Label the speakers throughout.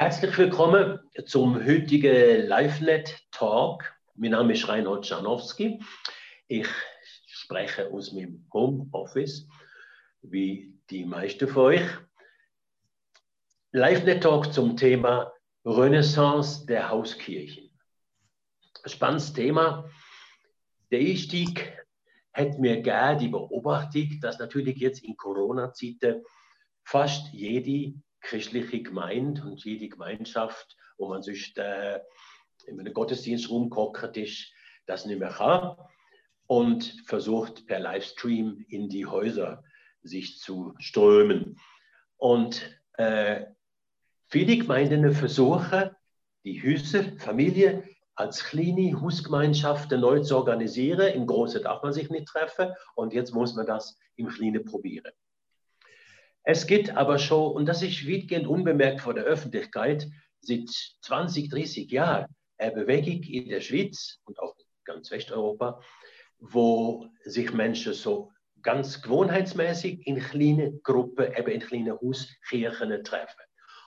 Speaker 1: Herzlich willkommen zum heutigen LiveNet Talk. Mein Name ist Reinhold Czarnowski. Ich spreche aus meinem Homeoffice, wie die meisten von euch. LiveNet Talk zum Thema Renaissance der Hauskirchen. Spannendes Thema. Der Einstieg hat mir gerne die Beobachtung, dass natürlich jetzt in Corona-Zeiten fast jede christliche Gemeinde und jede Gemeinschaft, wo man sich äh, in einem Gottesdienst rumgehockt ist, das nicht mehr kann und versucht per Livestream in die Häuser sich zu strömen. Und äh, viele Gemeinden versuchen, die Häuser, Familie als kleine Hausgemeinschaften neu zu organisieren. Im Großen darf man sich nicht treffen und jetzt muss man das im Kleinen probieren. Es gibt aber schon, und das ist weitgehend unbemerkt vor der Öffentlichkeit, seit 20, 30 Jahren eine Bewegung in der Schweiz und auch ganz Westeuropa, wo sich Menschen so ganz gewohnheitsmäßig in kleinen Gruppen, eben in kleinen Hauskirchen treffen.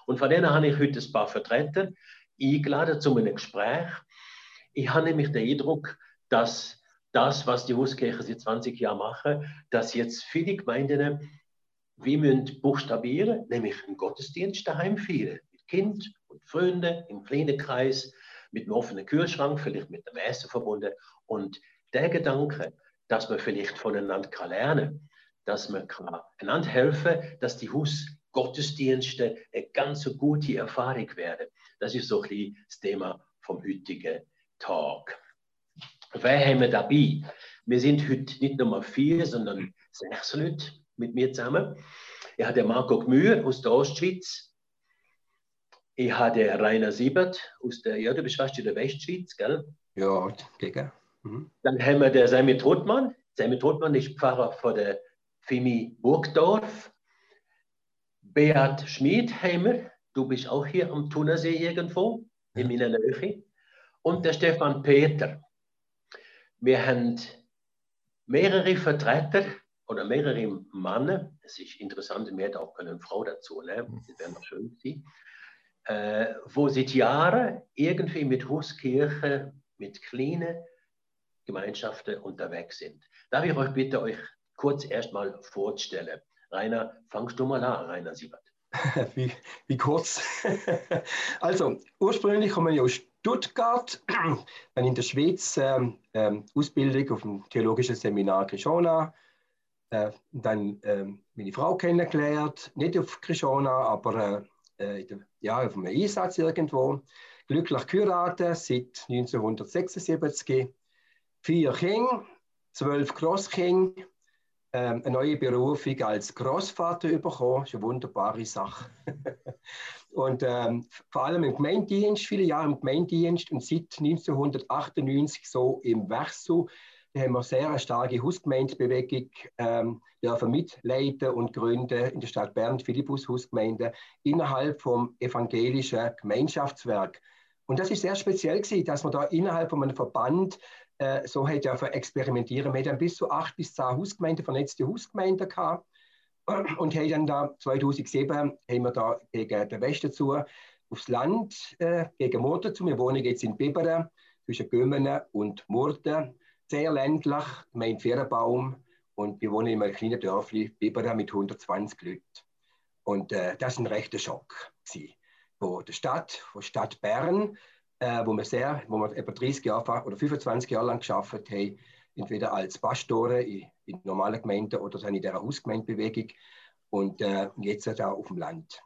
Speaker 1: Und von denen habe ich heute ein paar vertreten, eingeladen zu einem Gespräch. Ich habe nämlich den Eindruck, dass das, was die Hauskirchen seit 20 Jahren machen, dass jetzt viele Gemeinden wir müssen buchstabieren, nämlich einen Gottesdienst daheim feiern. Mit Kind und Freunden, im kleinen Kreis, mit einem offenen Kühlschrank, vielleicht mit einem Essen verbunden. Und der Gedanke, dass man vielleicht voneinander lernen kann, dass man kann einander helfen kann, dass die Hausgottesdienste eine ganz gute Erfahrung werden. Das ist so ein bisschen das Thema vom heutigen Tag. Wer haben wir dabei? Wir sind heute nicht nur vier, sondern sechs Leute mit mir zusammen. Ich habe Marco Gmür aus der Ostschweiz. Ich habe Rainer Siebert aus der, ja, du bist fast in der Westschweiz, gell?
Speaker 2: Ja, gegen. Mhm.
Speaker 1: Dann haben wir den Sammy Todmann. Sammy Todmann ist Pfarrer von der Fimi Burgdorf. Beat Schmid haben wir. Du bist auch hier am Thunersee irgendwo, in meiner Nähe. Und der Stefan Peter. Wir haben mehrere Vertreter oder mehrere Männer, es ist interessant, wir hätten auch eine Frau dazu, ne? Das wäre noch schön gewesen, äh, wo seit Jahren irgendwie mit Hauskirche, mit kleinen Gemeinschaften unterwegs sind. Darf ich euch bitte, euch kurz erstmal vorzustellen? Rainer, fangst du mal an, Rainer Siebert.
Speaker 2: wie, wie kurz? also, ursprünglich komme ich aus Stuttgart, dann in der Schweiz ähm, ähm, Ausbildung auf dem Theologischen Seminar Krishona, dann äh, meine Frau kennengelernt, nicht auf Krishona, aber äh, ja, auf einem Einsatz irgendwo. Glücklich geheiratet seit 1976. Vier Kinder, zwölf Grosskinder, ähm, eine neue Berufung als Großvater bekommen. Das ist eine wunderbare Sache. und ähm, vor allem im Gemeindedienst, viele Jahre im Gemeindedienst und seit 1998 so im Wechsel haben wir sehr eine starke Hausgemeindebewegung ähm, dürfen mitleiten und gründen in der Stadt Bern, Philippus Hausgemeinde, innerhalb vom evangelischen Gemeinschaftswerk. Und das ist sehr speziell gewesen, dass man da innerhalb von einem Verband äh, so hat dürfen experimentieren. Wir hatten bis zu acht bis zehn Hausgemeinden, vernetzte Hausgemeinden gehabt. Und haben dann da 2007 haben wir da gegen den Westen zu aufs Land, äh, gegen Murten zu. Wir wohnen jetzt in Biberen zwischen Gömmenen und Murten sehr ländlich, mein Ferienbaum und wir wohnen in einem kleinen Dörfli, Bibera mit 120 Leuten. Und äh, das war ein rechter Schock. Gewesen. Von der Stadt, von Stadt Bern, äh, wo wir sehr, wo wir etwa 30 Jahre oder 25 Jahre lang geschafft haben, entweder als Pastoren in, in normalen Gemeinden oder dann in der Hausgemeindebewegung und äh, jetzt auch auf dem Land.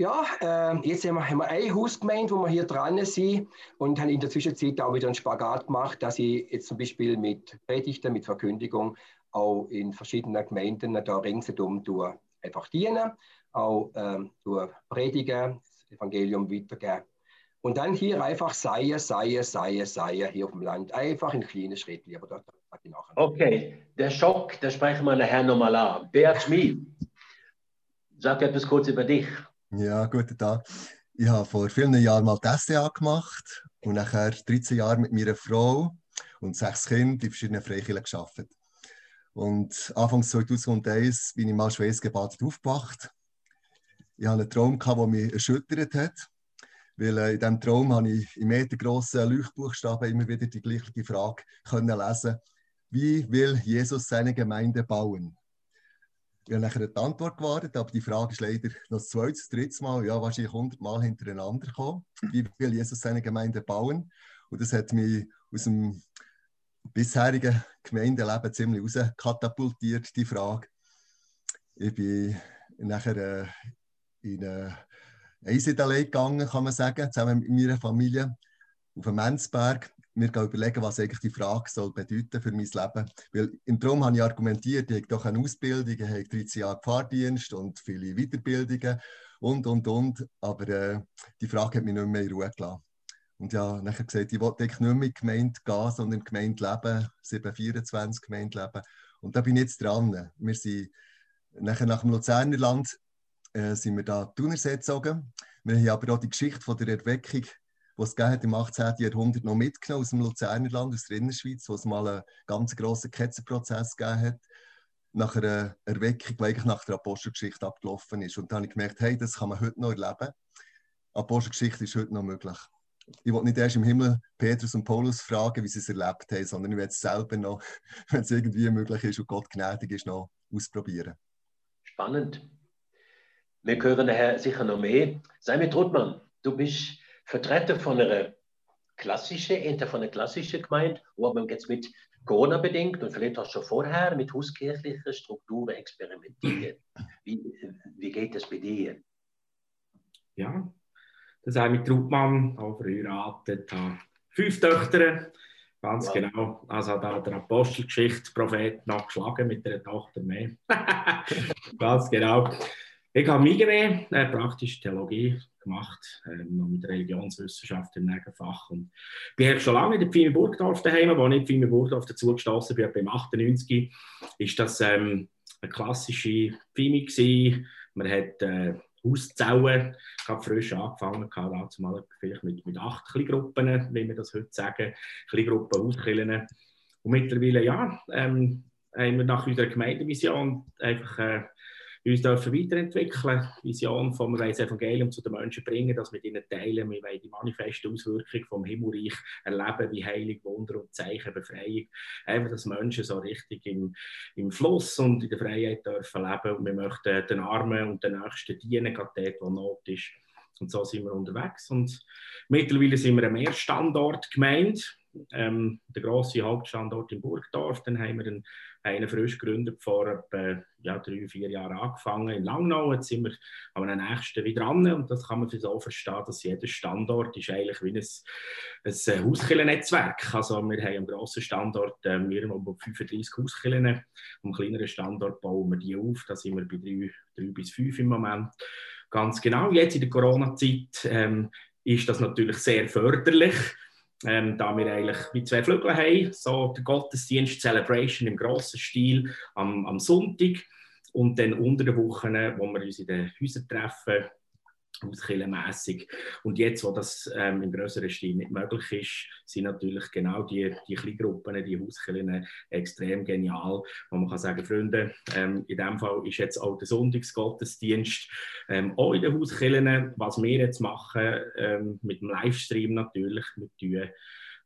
Speaker 2: Ja, äh, jetzt haben wir, haben wir eine Hausgemeinde, wo wir hier dran sind und haben in der Zwischenzeit auch wieder einen Spagat gemacht, dass ich jetzt zum Beispiel mit Predigten, mit Verkündigung auch in verschiedenen Gemeinden da ringsherum tue, einfach dienen, auch ähm, predigen, das Evangelium weitergeben. Und dann hier einfach seien, seien, seien, seien hier auf dem Land. Einfach in kleinen Schritten. Aber
Speaker 1: ich nachher. Okay, der Schock, da sprechen wir nachher nochmal an. Bert Schmid, sag etwas kurz über dich.
Speaker 3: Ja, guten Tag. Ich habe vor vielen Jahren mal die SDA gemacht und nachher 13 Jahre mit meiner Frau und sechs Kindern in verschiedenen Freikirchen gearbeitet. Und Anfang 2001 bin ich mal schwersgebadet aufgewacht. ich hatte einen Traum, der mich erschüttert hat. Weil äh, in diesem Traum habe ich in metergrossen Leuchtbuchstaben immer wieder die gleiche Frage können lesen Wie will Jesus seine Gemeinde bauen? Ich habe nachher die Antwort gewartet, aber die Frage ist leider noch das zweite, das dritte Mal, ja, wahrscheinlich 100 Mal hintereinander gekommen. Wie will Jesus seine Gemeinde bauen? Und das hat mich aus dem bisherigen Gemeindeleben ziemlich rauskatapultiert, die Frage. Ich bin nachher äh, in eine Einsiedelei gegangen, kann man sagen, zusammen mit meiner Familie auf dem Menzberg. Gehen überlegen, was eigentlich die Frage soll bedeuten für mein Leben. Weil im Traum habe ich argumentiert, ich habe doch eine Ausbildung, ich habe 13 Jahre Fahrdienst und viele Weiterbildungen und, und, und. Aber äh, die Frage hat mich nicht mehr in Ruhe gelassen. Und ja, nachher gesagt, ich wollte nicht mehr in die Gemeinde gehen, sondern in die Gemeinde leben, 724 Gemeinde leben. Und da bin ich jetzt dran. Wir sind nachher nach dem Luzernerland äh, sind wir da Thunersee gezogen. Wir haben aber auch die Geschichte von der Erweckung, die es hat im 18. Jahrhundert noch mitgenommen aus dem Luzernerland, aus der Innerschweiz, wo es mal einen ganz grossen Ketzenprozess gegeben hat, nach einer Erweckung, die eigentlich nach der Apostelgeschichte abgelaufen ist. Und da habe ich gemerkt, hey, das kann man heute noch erleben. Apostelgeschichte ist heute noch möglich. Ich will nicht erst im Himmel Petrus und Paulus fragen, wie sie es erlebt haben, sondern ich will es selber noch, wenn es irgendwie möglich ist und Gott gnädig ist, noch ausprobieren.
Speaker 1: Spannend. Wir hören nachher sicher noch mehr. Sei mir Trudmann, du bist Vertreter von einer klassischen, von einer klassischen Gemeinde, wo man jetzt mit Corona bedingt und vielleicht auch schon vorher mit hauskirchlichen Strukturen experimentiert. Wie, wie geht das bei dir?
Speaker 4: Ja, das habe ich mit Trudmann auch verheiratet, fünf Töchter, ganz wow. genau. Also da der Apostelgeschichte Prophet noch geschlagen mit einer Tochter mehr. ganz genau. Ich habe Migrä, äh, praktische Theologie gemacht, äh, noch mit Religionswissenschaft im Nebenfach. Und bin schon lange in der Pfimi Burgdorf daheim, ich in Pfimi Burgdorf dazu gestoßen bin, beim 98, ist das ähm, eine klassische gewesen. Man hat äh, Hauszellen, gerade frisch angefangen, dazu mal vielleicht mit, mit acht Kleingruppen, wie wir das heute sagen, Kleingruppen auskillen. Und mittlerweile, ja, ähm, haben wir nach unserer Gemeindevision einfach äh, uns dürfen weiterentwickeln, Vision vom das Evangelium zu den Menschen bringen, dass wir ihnen teilen, wir wollen die manifeste Auswirkung vom Himmelreich erleben, wie Heilig, Wunder und Zeichen, Befreiung, einfach, dass Menschen so richtig im, im Fluss und in der Freiheit dürfen leben und wir möchten den Armen und den Nächsten dienen, gerade dort, wo Not ist. Und so sind wir unterwegs. Und mittlerweile sind wir ein Mehrstandort gemeint. Ähm, der grosse Hauptstandort in Burgdorf. Dann haben wir einen, einen frisch gegründet, vor etwa ja, drei, vier Jahren angefangen in Langnau. Jetzt sind wir am nächsten wieder dran. Und das kann man so verstehen, dass jeder Standort ist eigentlich wie ein, ein Hauskillennetzwerk. Also wir haben einen grossen Standort, äh, wir haben 35 Hauskillen. Am kleineren Standort bauen wir die auf. Da sind wir bei drei, drei bis fünf im Moment. Ganz genau. Jetzt in der Corona-Zeit ähm, ist das natürlich sehr förderlich ähm, da wir eigentlich wie zwei Flügel haben, so der Gottesdienst Celebration im grossen Stil am, am Sonntag. Und dann unter den Wochen, wo wir uns in den Häusern treffen, auskillenmässig. Und jetzt, wo das ähm, im größeren Stil nicht möglich ist, sind natürlich genau die, die Kleingruppen, die Hauskillen extrem genial, wo man kann sagen, Freunde, ähm, in dem Fall ist jetzt auch der Sonntagsgottesdienst ähm, auch in den Hauskillen. Was wir jetzt machen, ähm, mit dem Livestream natürlich, mit tun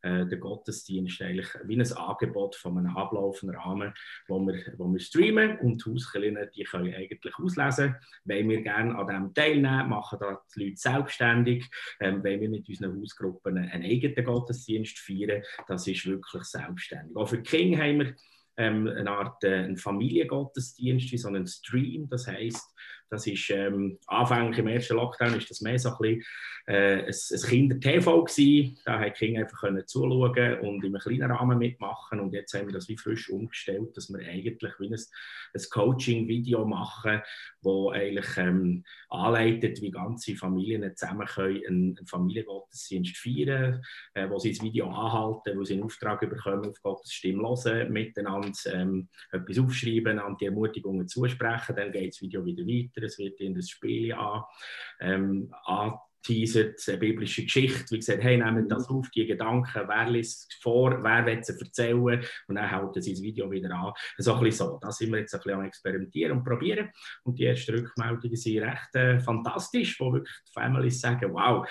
Speaker 4: äh, der Gottesdienst eigentlich wie ein Angebot von einem ablaufenden Rahmen, wo wir, wo wir streamen und die Hauskirchen, die können eigentlich auslesen, wenn wir gerne an dem teilnehmen, machen da die Leute selbstständig, ähm, wenn wir mit unseren Hausgruppen einen eigenen Gottesdienst feiern, das ist wirklich selbstständig. Auch für Kinder haben wir ähm, eine Art äh, Familiengottesdienst, wie so einen Stream. Das heißt, das ist ähm, anfänglich im ersten Lockdown ist das mehr so ein bisschen äh, ein, ein Kinder-TV gewesen. Da haben die Kinder einfach können zuschauen und in einem kleinen Rahmen mitmachen. Und jetzt haben wir das wie frisch umgestellt, dass wir eigentlich wie ein, ein Coaching-Video machen, wo eigentlich ähm, anleitet, wie ganze Familien zusammen können einen, Familiengottesdienst feiern, äh, wo sie das Video anhalten, wo sie einen Auftrag bekommen, auf Gottes Stimme hören, miteinander ähm, etwas aufschreiben, an die Ermutigungen zusprechen, dann geht das Video wieder weiter, es wird in das Spiel an, ähm, an teasert, eine biblische Geschichte, wie gesagt, hey, nehmen das auf, die Gedanken, wer liest vor, wer will sie erzählen und dann sie das Video wieder an. So ein bisschen so. Da sind wir jetzt ein bisschen am Experimentieren und probieren und die ersten Rückmeldungen sind recht äh, fantastisch, wo wirklich die Families sagen, wow,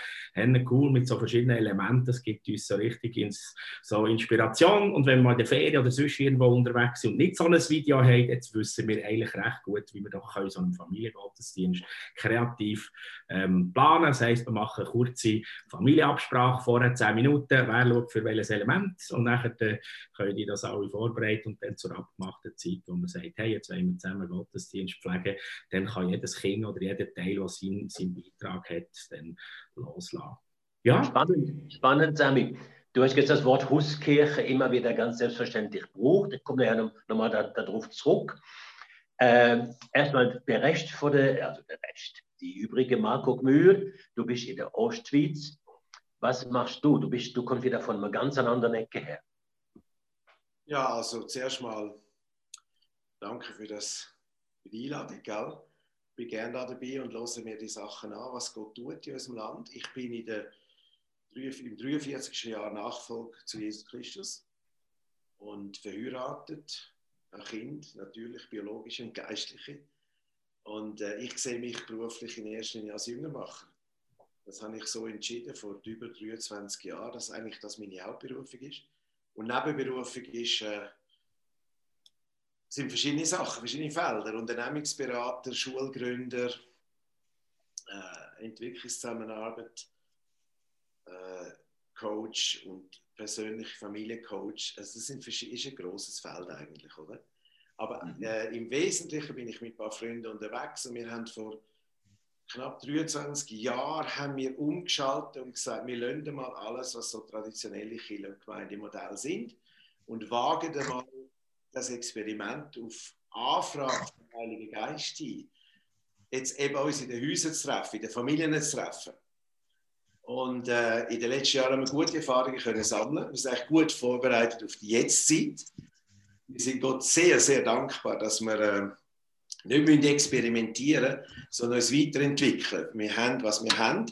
Speaker 4: cool mit so verschiedenen Elementen, das gibt uns so richtig ins, so Inspiration und wenn wir in der Ferien oder sonst irgendwo unterwegs sind und nicht so ein Video haben, jetzt wissen wir eigentlich recht gut, wie wir doch so einen Familiengottesdienst kreativ ähm, planen. Das heisst, wir machen eine kurze Familienabsprache vorher, 10 Minuten, wer schaut für welches Element und nachher äh, können die das alle vorbereiten und dann zur abgemachten Zeit, wo man sagt, hey, jetzt wollen wir zusammen Gottesdienst pflegen, dann kann jedes Kind oder jeder Teil, der seinen, seinen Beitrag hat, dann loslassen.
Speaker 1: Ja? Spannend, spannend, Sammy. Du hast jetzt das Wort Hauskirche immer wieder ganz selbstverständlich gebraucht. Ich komme ja nochmal darauf zurück. Äh, erstmal berecht vor der, also berecht, die übrige Marco Gmür, du bist in der Ostschweiz. Was machst du? Du, bist, du kommst wieder von einer ganz anderen Ecke her.
Speaker 5: Ja, also zuerst mal danke für, das, die Einladung. Gell? Ich bin gerne da dabei und höre mir die Sachen an, was Gott tut in unserem Land. Ich bin in der, im 43. Jahr Nachfolge zu Jesus Christus und verheiratet, ein Kind, natürlich biologisch und geistlich. Und äh, ich sehe mich beruflich in erster Linie als Jüngermacher. Das habe ich so entschieden vor über 23 Jahren, dass eigentlich das meine Hauptberufung ist. Und Nebenberufung ist, äh, sind verschiedene Sachen, verschiedene Felder. Unternehmensberater, Schulgründer, äh, Entwicklungszusammenarbeit, äh, Coach und persönlicher Familiencoach. Also das sind, ist ein großes Feld eigentlich, oder? Aber mhm. äh, im Wesentlichen bin ich mit ein paar Freunden unterwegs und wir haben vor knapp 23 Jahren haben wir umgeschaltet und gesagt, wir lassen mal alles, was so traditionelle Kirche- und Gemeindemodelle sind und wagen mal das Experiment auf Anfrage vom Heiligen Geist ein, jetzt eben uns in den Häusern zu treffen, in den Familien zu treffen. Und äh, in den letzten Jahren haben wir gute Erfahrungen können sammeln. Wir sind echt gut vorbereitet auf die Jetztzeit wir sind Gott sehr, sehr dankbar, dass wir äh, nicht mehr experimentieren sondern uns weiterentwickeln. Wir haben, was wir haben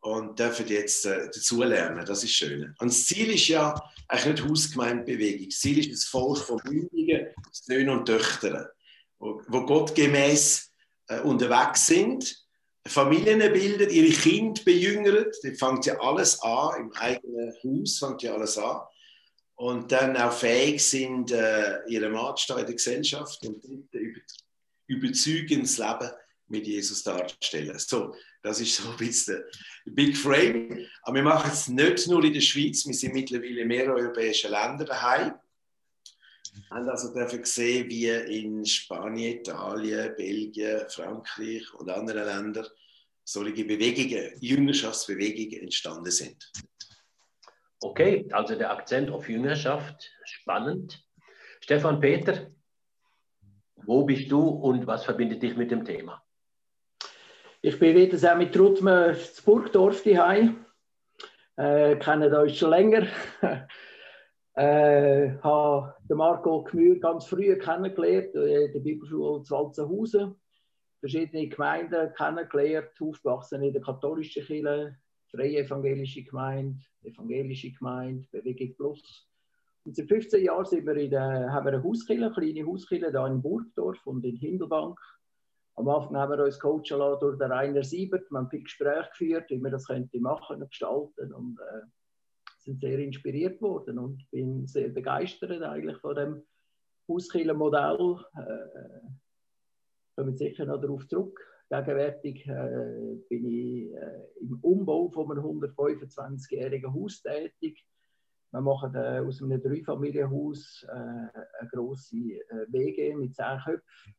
Speaker 5: und dürfen jetzt äh, dazulernen. Das ist schön. Und das Ziel ist ja eigentlich nicht Hausgemeindebewegung. Das Ziel ist das Volk von Mündigen, Söhnen und Töchtern, wo, wo gottgemäß äh, unterwegs sind, Familien bilden, ihre Kinder bejüngern. Da fängt ja alles an, im eigenen Haus fängt ja alles an und dann auch fähig sind, äh, ihren Maßstab in der Gesellschaft und über, überzeugendes Leben mit Jesus darzustellen. So, das ist so ein bisschen der Big Frame. Aber wir machen es nicht nur in der Schweiz, wir sind mittlerweile in mehreren europäischen Ländern daheim. Wir haben also dürfen sehen, wie in Spanien, Italien, Belgien, Frankreich und anderen Ländern solche Bewegungen, Jüngerschaftsbewegungen entstanden sind.
Speaker 1: Okay, also der Akzent auf Jüngerschaft, spannend. Stefan Peter, wo bist du und was verbindet dich mit dem Thema?
Speaker 6: Ich bin wieder mit Rutmer zu Burgdorf daheim. Äh, kennen euch schon länger. äh, habe den Marco Gmür ganz früh kennengelernt, äh, in der Bibelschule zu Walzenhausen. Verschiedene Gemeinden kennengelernt, aufgewachsen in der katholischen Kirche, Freie Evangelische Gemeinde, Evangelische Gemeinde, Bewegung Plus. Und seit 15 Jahren sind wir in der, haben wir eine Hauskille, eine kleine Hauskille hier in Burgdorf und in Hindelbank. Am Anfang haben wir uns coachen lassen durch den Rainer Siebert. Wir haben viele Gespräche geführt, wie wir das könnte machen und gestalten und äh, sind sehr inspiriert worden und bin sehr begeistert eigentlich von dem Hauskiller-Modell. Äh, kommen sicher noch darauf zurück. Gegenwärtig äh, bin ich äh, im Umbau von einem 125-jährigen Haus tätig. Wir machen äh, aus einem Dreifamilienhaus äh, eine grosse äh, WG mit zehn Köpfen.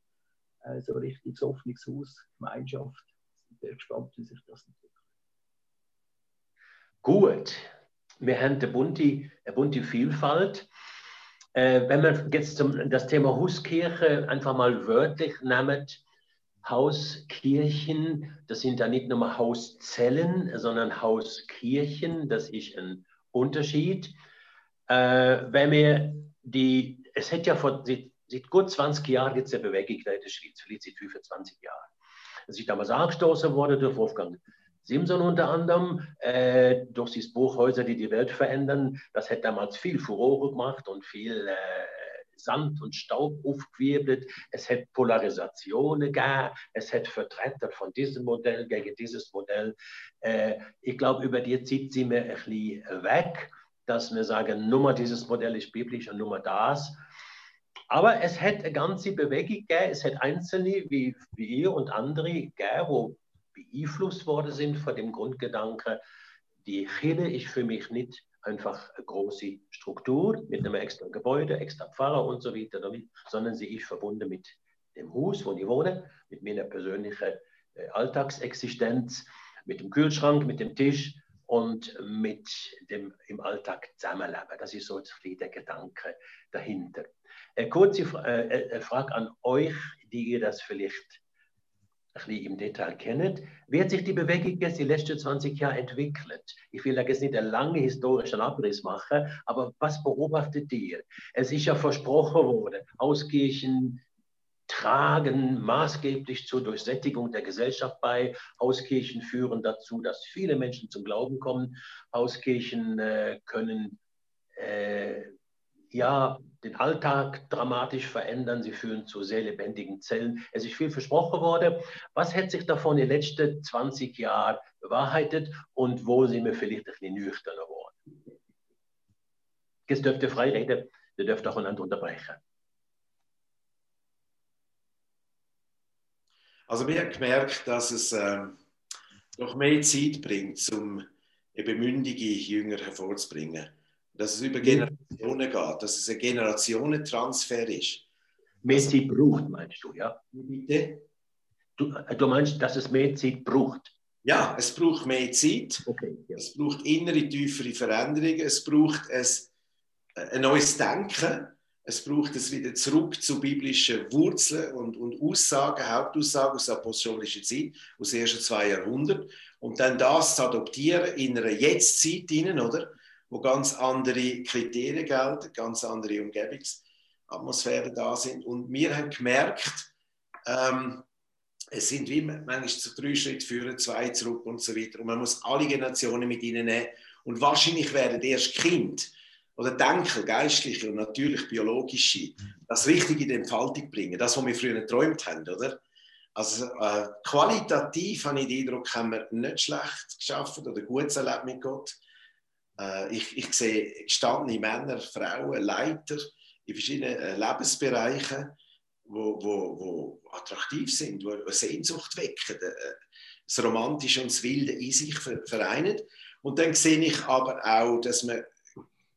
Speaker 6: Äh, so ein richtiges offenes Haus, Gemeinschaft. Ich bin gespannt, wie sich das entwickelt.
Speaker 1: Gut, wir haben eine bunte, eine bunte Vielfalt. Wenn wir jetzt zum, das Thema Hauskirche einfach mal wörtlich nehmen, Hauskirchen, das sind da nicht nur Hauszellen, sondern Hauskirchen, das ist ein Unterschied. Äh, wenn wir die, es hat ja vor, seit, seit gut 20 Jahren jetzt eine Bewegung in der Schweiz, vielleicht seit 25 Jahren. Es ist damals angestoßen worden durch Wolfgang Simpson unter anderem, äh, durch dieses Buch Häuser, die die Welt verändern, das hat damals viel Furore gemacht und viel äh, Sand und Staub aufgewirbelt. Es hat Polarisationen gegeben, es hat Vertreter von diesem Modell gegen dieses Modell. Äh, ich glaube, über die Zeit sind wir ein bisschen weg, dass wir sagen, Nummer dieses Modell ist biblisch und Nummer das. Aber es hat eine ganze Bewegung gegeben, es hat Einzelne wie, wie ihr und andere gegeben, die beeinflusst worden sind von dem Grundgedanke, die Kirche ist für mich nicht einfach eine große Struktur mit einem extra Gebäude, extra Pfarrer und so weiter, sondern sie ist verbunden mit dem Haus, wo ich wohne, mit meiner persönlichen äh, Alltagsexistenz, mit dem Kühlschrank, mit dem Tisch und mit dem im Alltag zusammenleben. Das ist so der Gedanke dahinter. Eine kurze äh, äh, Frage an euch, die ihr das vielleicht ein bisschen im Detail kennt. Wie hat sich die Bewegung jetzt die letzten 20 Jahre entwickelt? Ich will da jetzt nicht einen langen historischen Abriss machen, aber was beobachtet ihr? Es ist ja versprochen worden, Hauskirchen tragen maßgeblich zur Durchsättigung der Gesellschaft bei. Hauskirchen führen dazu, dass viele Menschen zum Glauben kommen. Hauskirchen äh, können äh, ja, den Alltag dramatisch verändern. Sie führen zu sehr lebendigen Zellen. Es ist viel versprochen worden. Was hat sich davon in den letzten 20 Jahren bewahrheitet und wo sind wir vielleicht ein bisschen nüchterner geworden? Jetzt dürft ihr frei reden, ihr dürft auch einander unterbrechen.
Speaker 5: Also wir haben gemerkt, dass es äh, noch mehr Zeit bringt, um eben mündige Jünger hervorzubringen dass es über Generationen geht, dass es ein Generationentransfer ist.
Speaker 1: Mehr Zeit braucht, meinst du, ja?
Speaker 5: Bitte?
Speaker 1: Du, du meinst, dass es mehr Zeit braucht?
Speaker 5: Ja, es braucht mehr Zeit.
Speaker 1: Okay, ja.
Speaker 5: Es braucht innere, tiefere Veränderungen. Es braucht ein, ein neues Denken. Es braucht es wieder zurück zu biblischen Wurzeln und, und Aussagen, Hauptaussagen aus der apostolischen Zeit, aus den ersten zwei Jahrhunderten. Und dann das zu adoptieren in einer Jetztzeit, oder? Wo ganz andere Kriterien gelten, ganz andere Umgebungsatmosphären da sind. Und wir haben gemerkt, ähm, es sind wie manchmal so drei Schritte führen, zwei zurück und so weiter. Und man muss alle Generationen mit ihnen nehmen. Und wahrscheinlich werden erst Kind oder Denker, geistliche und natürlich biologische, das Richtige in die Entfaltung bringen. Das, was wir früher geträumt haben, oder? Also äh, qualitativ habe ich den Eindruck, haben wir nicht schlecht geschafft oder gut erlebt mit Gott. Äh, ich, ich sehe gestandene Männer, Frauen, Leiter in verschiedenen äh, Lebensbereichen, wo, wo, wo attraktiv sind, wo eine Sehnsucht wecken, äh, das Romantische und das Wilde in sich vereinen. Und dann sehe ich aber auch, dass wir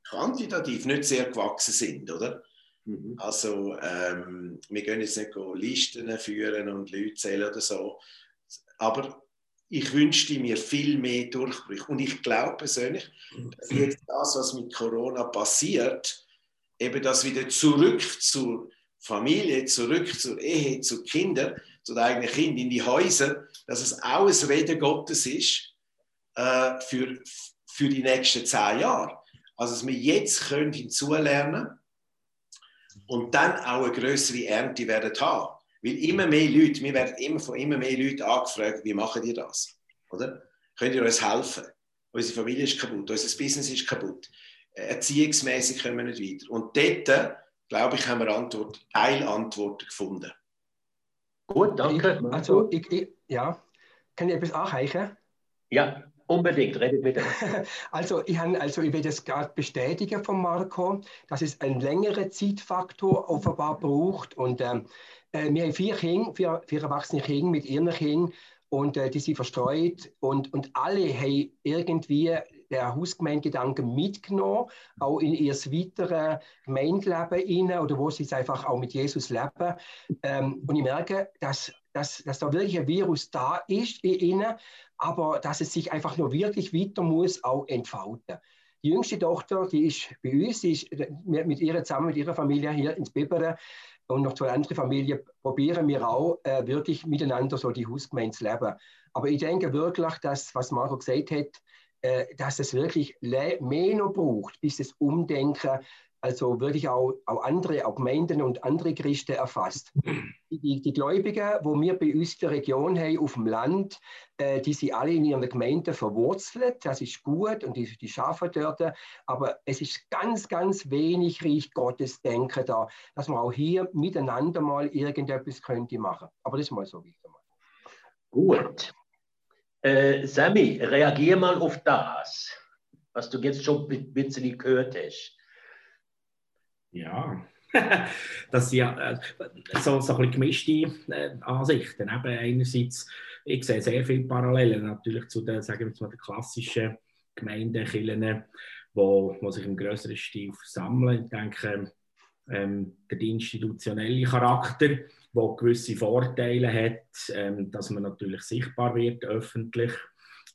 Speaker 5: quantitativ nicht sehr gewachsen sind, oder? Mhm. Also ähm, wir können jetzt nicht Listen führen und Leute zählen oder so, aber ich wünschte mir viel mehr Durchbrüche. Und ich glaube persönlich, dass jetzt das, was mit Corona passiert, eben das wieder zurück zur Familie, zurück zur Ehe, zu Kindern, zu den eigenen Kindern, in die Häuser, dass es auch ein Reden Gottes ist äh, für, für die nächsten zehn Jahre. Also, dass wir jetzt können hinzulernen und dann auch eine größere Ernte werden haben. Weil immer mehr Leute, wir werden immer von immer mehr Leuten angefragt, wie machen ihr das? Oder? Könnt ihr uns helfen? Unsere Familie ist kaputt, unser Business ist kaputt. Erziehungsmäßig können wir nicht weiter. Und dort, glaube ich, haben wir Antwort, Teilantworten gefunden.
Speaker 1: Gut, danke.
Speaker 2: Ich, also, ich, ich, ja, kann ich etwas anreichen?
Speaker 1: Ja, unbedingt, redet bitte.
Speaker 2: Also, ich, habe, also, ich will das gerade bestätigen von Marco, dass es einen längeren Zeitfaktor offenbar braucht. Und ähm, äh, wir haben vier Kinder, vier, vier erwachsene Kinder mit ihren Kindern und äh, die sind verstreut und, und alle haben irgendwie den Hausgemeingedanken mitgenommen, auch in ihr weiteres Gemeindeleben oder wo sie es einfach auch mit Jesus leben. Ähm, und ich merke, dass, dass, dass da wirklich ein Virus da ist in ihnen, aber dass es sich einfach nur wirklich weiter muss auch entfalten. Die jüngste Tochter, die ist bei uns, die ist mit ihr zusammen mit ihrer Familie hier ins Bibere und noch zwei andere Familien probieren wir auch äh, wirklich miteinander so die Hausgemeinde zu leben. Aber ich denke wirklich, dass, was Marco gesagt hat, äh, dass es wirklich mehr noch braucht, bis das Umdenken also wirklich auch, auch andere, auch Gemeinden und andere Christen erfasst. Die, die Gläubigen, wo wir bei uns in der Region haben, auf dem Land, äh, die sind alle in ihren Gemeinden verwurzelt. Das ist gut und die, die schaffen dort. Aber es ist ganz, ganz wenig Reich Gottes Denken da, dass man auch hier miteinander mal irgendetwas könnte machen. Aber das ist mal so wichtig.
Speaker 1: Gut. Äh, Sammy, reagier mal auf das, was du jetzt schon ein bisschen gehört hast.
Speaker 4: Ja, das sind ja so, so ein gemischte äh, Ansichten. Eben einerseits, ich sehe sehr viele Parallelen natürlich zu den, sagen wir mal, den klassischen Gemeindekillen, wo, wo sich im größeren Stil versammeln. Ich denke, ähm, der institutionelle Charakter, der gewisse Vorteile hat, ähm, dass man natürlich sichtbar wird öffentlich.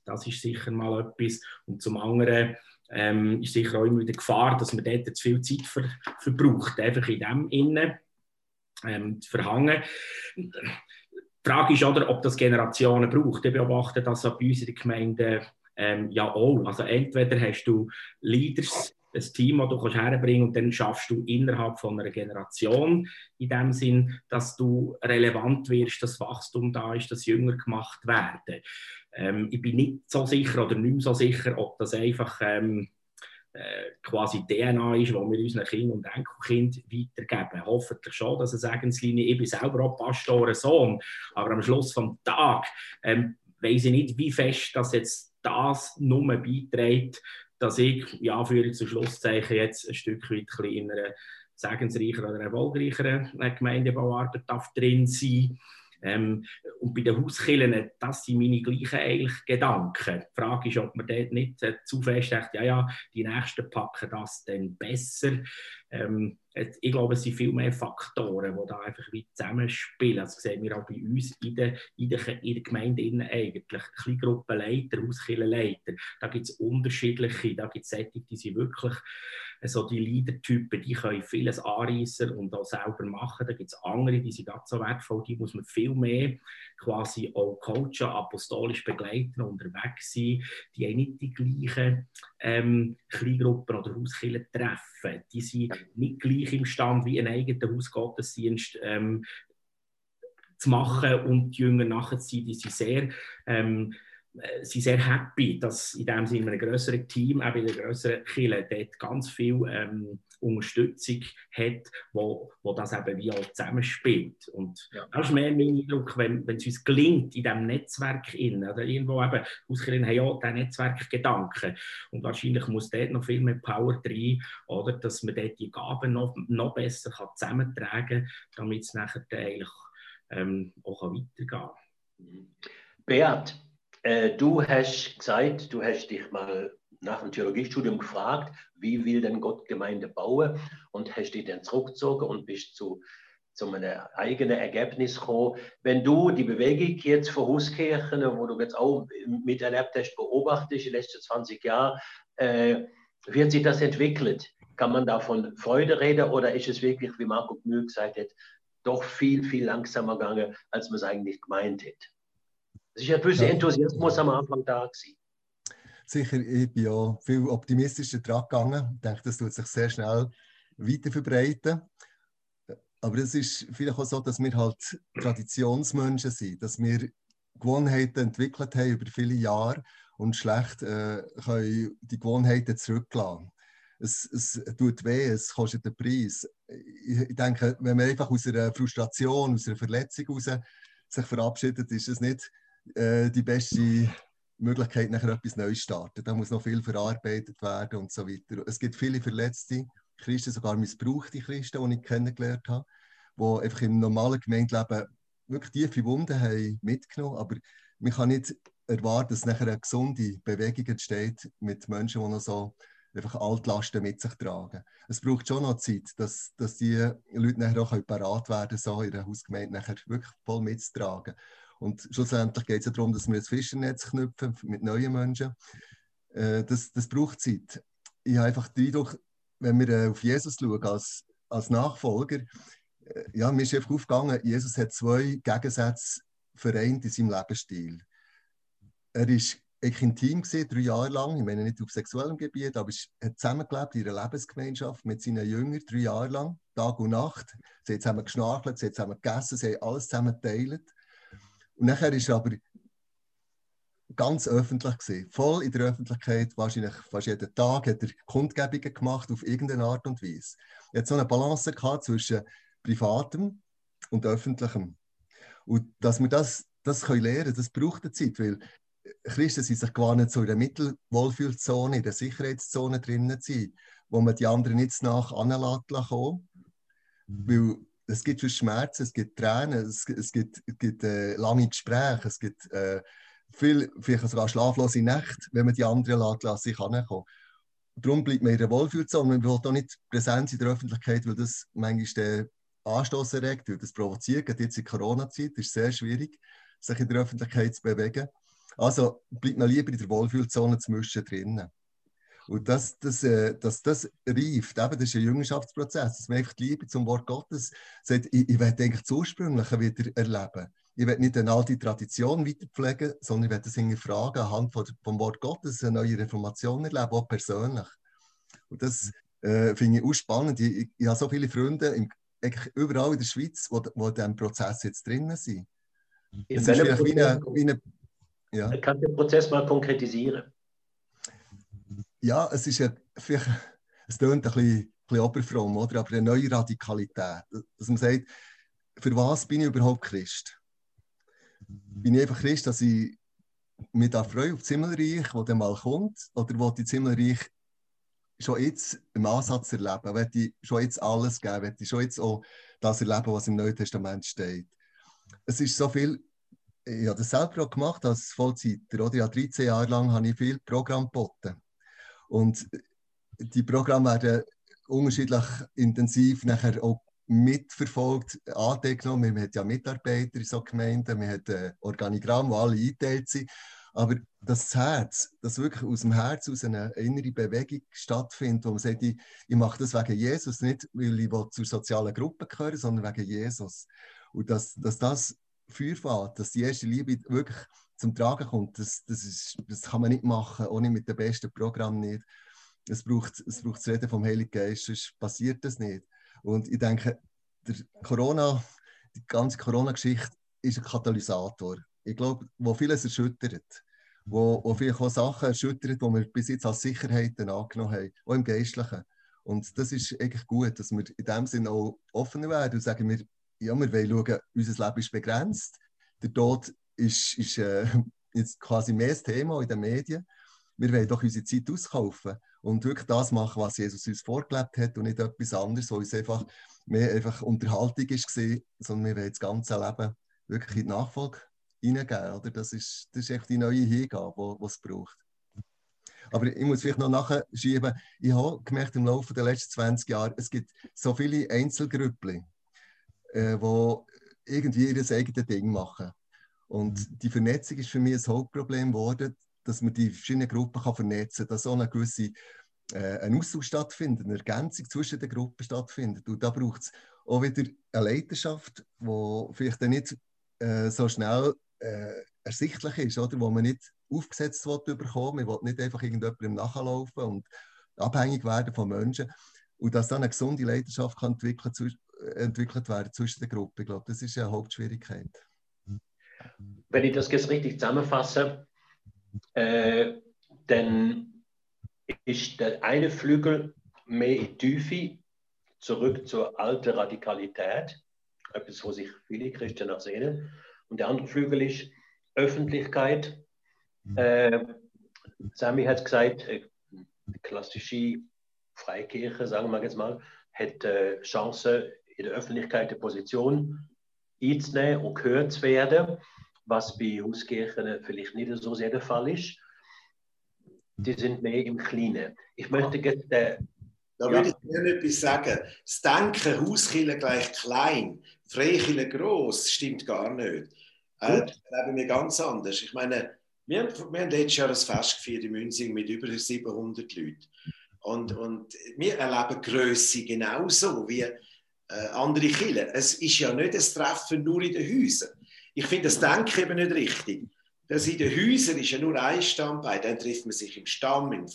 Speaker 4: Das ist sicher mal etwas. Und zum anderen ähm, ist sicher auch immer wieder Gefahr, dass man dort zu viel Zeit ver verbraucht, einfach in dem Innen ähm, zu verhangen. Die Frage ist, oder, ob das Generationen braucht. Ich beobachte das auch bei uns in der Gemeinde ähm, ja auch. Also entweder hast du Leaders, ein Team, das du herbringen kannst und dann schaffst du innerhalb von einer Generation in dem Sinn, dass du relevant wirst, dass Wachstum da ist, dass Jünger gemacht werden. Ähm, ich bin nicht so sicher oder nicht mehr so sicher, ob das einfach ähm, äh, quasi DNA ist, die wir unseren Kindern und Enkelkindern weitergeben. Hoffentlich schon, dass eine Segenslinie, ich bin selber auch Pastoren Sohn, aber am Schluss des Tages ähm, weiß ich nicht, wie fest das jetzt das nur beiträgt, dass ich, ja, für zu Schlusszeichen jetzt ein Stück weit in einer segensreicheren oder erfolgreicheren Gemeindebauarbeit drin sein ähm, und bei den Hauskillen, das sind meine gleichen eigentlich Gedanken. Die Frage ist, ob man dort nicht äh, zu fest denkt, ja, ja, die Nächsten packen das dann besser. Ähm, ich glaube, es sind viel mehr Faktoren, die da einfach wie zusammenspielen. Das sehen wir auch bei uns in der, in der, in der Gemeinde eigentlich. Kleingruppenleiter, Hauskillenleiter, da gibt es unterschiedliche, da gibt es solche, die sind wirklich so die Leader-Typen, die können vieles anreißen und auch selber machen. Da gibt es andere, die sind ganz so wertvoll, die muss man viel mehr quasi auch coachen, apostolisch begleiten, unterwegs sein. Die haben nicht die gleichen ähm, Kleingruppen oder Hauskillen treffen. Die sind nicht gleich im Stand wie ein eigener Hausgottesdienst ähm, zu machen und die Jünger nachzuziehen. Die sind sehr ähm, äh, sind sehr happy, dass in dem Sinne ein größeres Team, auch in der größeren Kirche, dort ganz viel ähm, Unterstützung hat, wo, wo das eben wie auch zusammenspielt. Und ja. das ist mehr mein Eindruck, wenn, wenn es uns gelingt, in diesem Netzwerk in, oder irgendwo eben, Hauskirchen haben ja diesen Netzwerkgedanken und wahrscheinlich muss dort noch viel mehr Power rein, oder, dass man dort die Gaben noch, noch besser kann zusammentragen kann, damit es nachher eigentlich ähm, auch weitergehen kann.
Speaker 1: Beat, äh, du hast gesagt, du hast dich mal nach dem Theologiestudium gefragt, wie will denn Gott Gemeinde bauen und hast dich dann zurückgezogen und bist zu, zu einem eigenen Ergebnis gekommen. Wenn du die Bewegung jetzt von Hauskirchen, wo du jetzt auch miterlebt hast, beobachtest, die letzten 20 Jahre, äh, wie hat sich das entwickelt? Kann man da von Freude reden oder ist es wirklich, wie Marco Gmühl gesagt hat, doch viel, viel langsamer gegangen, als man es eigentlich gemeint hätte? Es ist ein gewisser ja. Enthusiasmus am Anfang da gewesen.
Speaker 3: Sicher, ich bin ja viel optimistischer dran gegangen. Ich denke, das tut sich sehr schnell weiter verbreiten. Aber es ist vielleicht auch so, dass wir halt Traditionsmenschen sind, dass wir Gewohnheiten entwickelt haben über viele Jahre und schlecht äh, können die Gewohnheiten zurücklassen. Es, es tut weh, es kostet den Preis. Ich denke, wenn man einfach aus einer Frustration, aus einer Verletzung heraus sich verabschiedet, ist es nicht äh, die beste Möglichkeit, nachher etwas Neues zu starten. Da muss noch viel verarbeitet werden und so weiter. Es gibt viele verletzte Christen, sogar missbrauchte Christen, die ich kennengelernt habe, die einfach im normalen Gemeindeleben wirklich tiefe Wunden haben mitgenommen aber man kann nicht erwarten, dass nachher eine gesunde Bewegung entsteht mit Menschen, die noch so einfach Altlasten mit sich tragen. Es braucht schon noch Zeit, dass, dass die Leute nachher auch parat werden so in der Hausgemeinde nachher wirklich voll mitzutragen. Und schlussendlich geht es ja darum, dass wir das Fischernetz knüpfen mit neuen Menschen. Äh, das, das braucht Zeit. Ich habe einfach den Eindruck, wenn wir äh, auf Jesus schauen als, als Nachfolger, äh, ja, mir ist einfach aufgegangen, Jesus hat zwei Gegensätze vereint in seinem Lebensstil. Er ist intim gewesen, drei Jahre lang. Ich meine nicht auf sexuellem Gebiet, aber er hat zusammengelebt in einer Lebensgemeinschaft mit seinen Jüngern, drei Jahre lang, Tag und Nacht. Sie haben zusammen geschnarchelt, sie haben zusammen gegessen, sie haben alles zusammen geteilt. Und nachher ist er aber ganz öffentlich gewesen, voll in der Öffentlichkeit, wahrscheinlich fast jeden Tag hat er Kundgebungen gemacht auf irgendeine Art und Weise. Er hat so eine Balance gehabt zwischen Privatem und Öffentlichem. Und dass wir das, das können lernen das braucht eine Zeit, weil Christen sind sich gewarnt, so in der Mittelwohlfühlzone, in der Sicherheitszone drinnen zu sein, wo man die anderen nicht nach anlassen kann. Weil es gibt schon Schmerzen, es gibt Tränen, es, es gibt, es gibt äh, lange Gespräche, es gibt äh, viel, vielleicht sogar schlaflose Nächte, wenn man die anderen lässt, lässt sich ankommen. Darum bleibt man in der Wohlfühlzone. Man will auch nicht präsent in der Öffentlichkeit, weil das manchmal den Anstoß erregt, weil das provoziert. Jetzt in Corona-Zeit ist es sehr schwierig, sich in der Öffentlichkeit zu bewegen. Also bleibt man lieber in der Wohlfühlzone zwischen drinnen. Und dass das, äh, dass das reift, eben, das ist ein Jüngerschaftsprozess, dass man einfach die Liebe zum Wort Gottes sagt, ich, ich werde eigentlich das Ursprüngliche wieder erleben. Ich werde nicht eine alte Tradition weiterpflegen, sondern ich werde das irgendwie fragen, anhand von, vom Wort Gottes eine neue Reformation erleben, auch persönlich. Und das äh, finde ich auch spannend. Ich, ich, ich, habe so viele Freunde im, überall in der Schweiz, die in diesem Prozess jetzt drinnen sind.
Speaker 1: Es ist vielleicht wie eine, wie eine ja. Kannst du den Prozess mal konkretisieren?
Speaker 3: Ja, es ist ja, vielleicht, es klingt ein bisschen, ein bisschen oberfromm, oder? aber eine neue Radikalität. Dass man sagt, für was bin ich überhaupt Christ? Bin ich einfach Christ, dass ich mich da freue auf das Himmelreich, das dann mal kommt? Oder will ich das Himmelreich schon jetzt im Ansatz erleben? Will ich schon jetzt alles geben? Will ich schon jetzt auch das erleben, was im Neuen Testament steht? Es ist so viel ich habe das selber auch gemacht als Vollzeiter. Oder? Ja, 13 Jahre lang habe ich viel Programm geboten. Und die Programme werden unterschiedlich intensiv nachher auch mitverfolgt, angenommen. Wir haben ja Mitarbeiter in so Gemeinden, wir haben ein Organigramm, wo alle eingeteilt sind. Aber das Herz, dass wirklich aus dem Herz aus eine innere Bewegung stattfindet, wo man sagt, ich, ich mache das wegen Jesus, nicht weil ich zur sozialen Gruppe gehöre, sondern wegen Jesus. Und dass, dass das Feuer dass die erste Liebe wirklich zum Tragen kommt, das, das, ist, das kann man nicht machen, ohne mit dem besten Programm nicht. Es braucht, es braucht das Reden vom Heiligen Geist, sonst passiert das nicht. Und ich denke, der Corona, die ganze Corona-Geschichte ist ein Katalysator. Ich glaube, wo vieles erschüttert, wo, wo vielleicht auch Sachen erschüttert, die wir bis jetzt als Sicherheiten angenommen haben, auch im Geistlichen. Und das ist eigentlich gut, dass wir in dem Sinne auch offener werden und sagen, wir, ja, wir wollen schauen, unser Leben ist begrenzt. Der Tod ist, ist äh, jetzt quasi mehr das Thema in den Medien. Wir wollen doch unsere Zeit auskaufen und wirklich das machen, was Jesus uns vorgelebt hat und nicht etwas anderes, wo uns einfach mehr einfach Unterhaltung ist, sondern wir wollen das ganze Leben wirklich in die Nachfolge hineingeben. Oder? Das, ist, das ist echt die neue Hingabe, die es braucht. Aber ich muss vielleicht noch nachschieben, ich habe gemerkt im Laufe der letzten 20 Jahre, es gibt so viele Einzelgrüppchen, äh, die irgendwie ihr eigenes Ding machen. Und die Vernetzung ist für mich ein Hauptproblem geworden, dass man die verschiedenen Gruppen kann vernetzen kann, dass so eine gewisse äh, ein Austausch stattfindet, eine Ergänzung zwischen den Gruppen stattfindet. Und da braucht es auch wieder eine Leidenschaft, die vielleicht dann nicht äh, so schnell äh, ersichtlich ist, oder? wo man nicht aufgesetzt wird bekommen. Man will nicht einfach irgendjemandem nachlaufen und abhängig werden von Menschen. Und dass dann eine gesunde Leidenschaft kann entwickelt, entwickelt werden zwischen den Gruppen. Ich glaube, das ist eine Hauptschwierigkeit.
Speaker 1: Wenn ich das jetzt richtig zusammenfasse, äh, dann ist der eine Flügel mehr in Tiefe, zurück zur alten Radikalität, etwas, wo sich viele Christen nach sehnen. Und der andere Flügel ist Öffentlichkeit. Äh, Sami hat gesagt, äh, klassische Freikirche, sagen wir jetzt mal, hat äh, Chance, in der Öffentlichkeit eine Position einzunehmen und gehört zu werden, was bei Hauskirchen vielleicht nicht so sehr der Fall ist. Die sind mehr im Kleinen. Ich möchte jetzt. Äh,
Speaker 5: da ja. würde ich gerne etwas sagen. Das Denken, Hauskirche gleich klein, Freikirche groß, stimmt gar nicht. Äh, das erleben wir ganz anders. Ich meine, wir haben, wir haben letztes Jahr ein Fest gefeiert in Münzing mit über 700 Leuten. Und, und wir erleben Größe genauso wie äh, andere Kirchen. Es ist ja nicht ein Treffen nur in den Häusern. Ich finde das Denken eben nicht richtig. Das in den Häusern ist ja nur ein Stammbein. Dann trifft man sich im Stamm, im,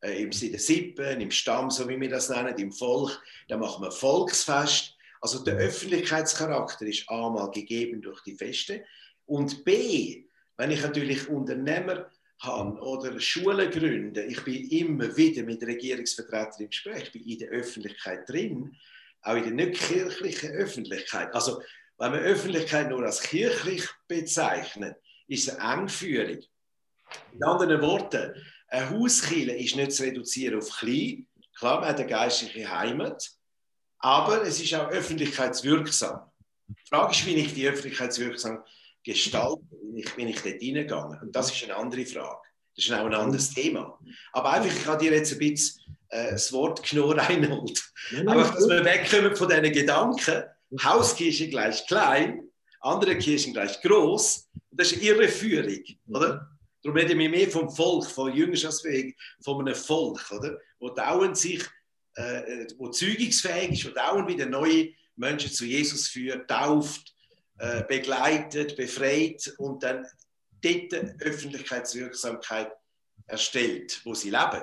Speaker 5: äh, im Sippen, im Stamm, so wie wir das nennen, im Volk. Dann machen wir Volksfest. Also der Öffentlichkeitscharakter ist einmal gegeben durch die Feste. Und B, wenn ich natürlich Unternehmer habe oder Schulen gründe, ich bin immer wieder mit Regierungsvertretern im Gespräch, ich bin in der Öffentlichkeit drin, auch in der nicht kirchlichen Öffentlichkeit. Also wenn man Öffentlichkeit nur als kirchlich bezeichnet, ist es eine Engführung. In anderen Worten, eine Hauskille ist nicht zu reduzieren auf klein. Klar, man hat eine geistliche Heimat, aber es ist auch öffentlichkeitswirksam. Die Frage ist, wie ich die öffentlichkeitswirksam gestalte, wie ich, wenn ich dort reingehe. Und das ist eine andere Frage. Das ist auch ein anderes Thema. Aber einfach, ich habe dir jetzt ein bisschen äh, das Wort genommen, Reinhold. Einfach, dass wir wegkommen von diesen Gedanken. Hauskirche gleich klein, andere Kirchen gleich groß. Das ist ihre Führung, oder? Darum reden wir mehr vom Volk, von Jüngerschaftsfähig, von einem Volk, oder? Wo dauernd sich, äh, wo zeugungsfähig ist, wo dauernd wieder neue Menschen zu Jesus führt, tauft, äh, begleitet, befreit und dann dort Öffentlichkeitswirksamkeit erstellt, wo sie leben.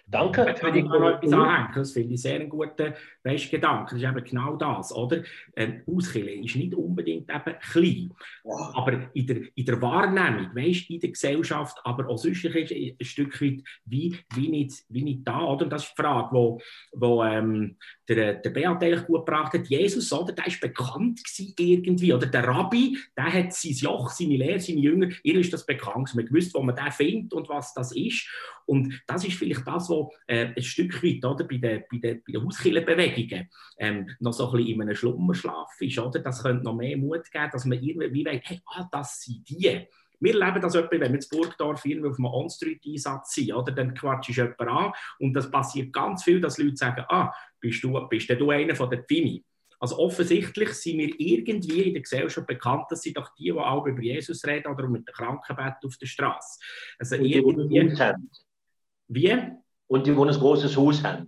Speaker 4: danke für die Kommentar. Das finde ich sehr einen guten weißt, Gedanke. Das ist eben genau das, oder? Ähm, Auskille ist nicht unbedingt eben klein, wow. aber in der, in der Wahrnehmung, weißt, in der Gesellschaft, aber auch sonst ist ein Stück weit wie, wie, nicht, wie nicht da, oder? Das ist die Frage, wo, wo ähm, der, der Beat eigentlich gut gebracht hat. Jesus, oder? Der ist bekannt gewesen irgendwie, oder der Rabbi, der hat sein Joch, seine Lehre, seine Jünger, ihr ist das bekannt. Man gewusst, wo man den findet und was das ist. Und das ist vielleicht das, was äh, ein Stück weit oder, bei den bei der, bei der Hauskillenbewegungen ähm, noch so ein bisschen in einem Schlummerschlaf ist. Oder? Das könnte noch mehr Mut geben, dass man irgendwie weiß, hey, ah, das sind die. Wir leben das etwa, wenn wir in Burgdorf irgendwie auf einem On-Street-Einsatz sind, oder? dann quatsch ich jemanden an und das passiert ganz viel, dass Leute sagen, ah, bist du, bist du einer von den Pfimi? Also offensichtlich sind wir irgendwie in der Gesellschaft bekannt, dass sie doch die, die auch über Jesus reden oder mit dem Krankenbett auf der Straße. Also irgendwie... Wie?
Speaker 1: Und die, die ein großes Haus haben.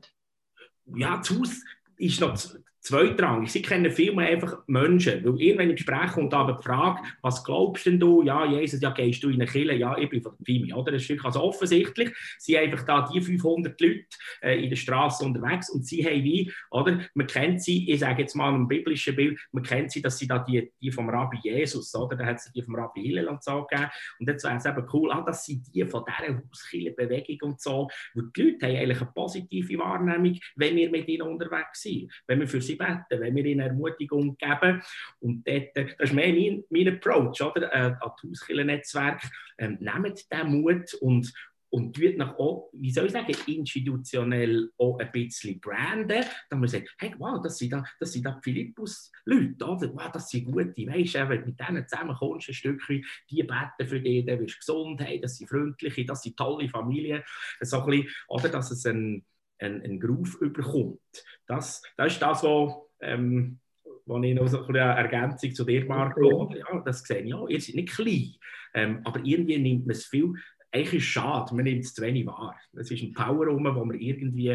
Speaker 4: Ja, das Haus ist noch zweitrangig. Sie kennen vielmehr einfach Menschen. Weil irgendwann im Gespräch kommt aber die Frage, was glaubst denn du? Ja, Jesus, ja, gehst du in eine Kirche? Ja, ich bin von der Fimi, oder? Das ist also offensichtlich sind einfach da die 500 Leute äh, in der Straße unterwegs und sie haben wie, oder? Man kennt sie, ich sage jetzt mal ein biblisches Bild, man kennt sie, dass sie da die, die vom Rabbi Jesus, oder? Da hat sie die vom Rabbi Hillel und so gegeben. Und jetzt wäre es eben cool, ah, dass sie die von dieser Hauskirchenbewegung und so, weil die Leute haben eigentlich eine positive Wahrnehmung, wenn wir mit ihnen unterwegs sind. Wenn wir für sie sie beten, wenn wir ihnen Ermutigung geben. Und dort, äh, das ist mehr mein, mein Approach oder, äh, an das Hauskirchennetzwerk. Ähm, nehmt den Mut und, und tut nach auch, wie soll ich sagen, institutionell auch ein bisschen branden, dass man sagt, hey, wow, das sind da, das sind da Philippus-Leute, oder? Wow, das sind gute, weißt du, wenn du mit denen zusammenkommst, ein Stückchen, die beten für dich, dann wirst gesund, hey, das sind freundliche, das sind tolle Familien, so ein bisschen, oder, dass es ein, einen, einen Groove überkommt. Das, das ist das, was, ähm, was ich noch so eine Ergänzung zu dir, Marco, ja, das sehe ich, ja, ihr seid nicht klein, ähm, aber irgendwie nimmt man es viel, eigentlich ist es schade, man nimmt es zu wenig wahr. Es ist ein Power rum, wo man irgendwie,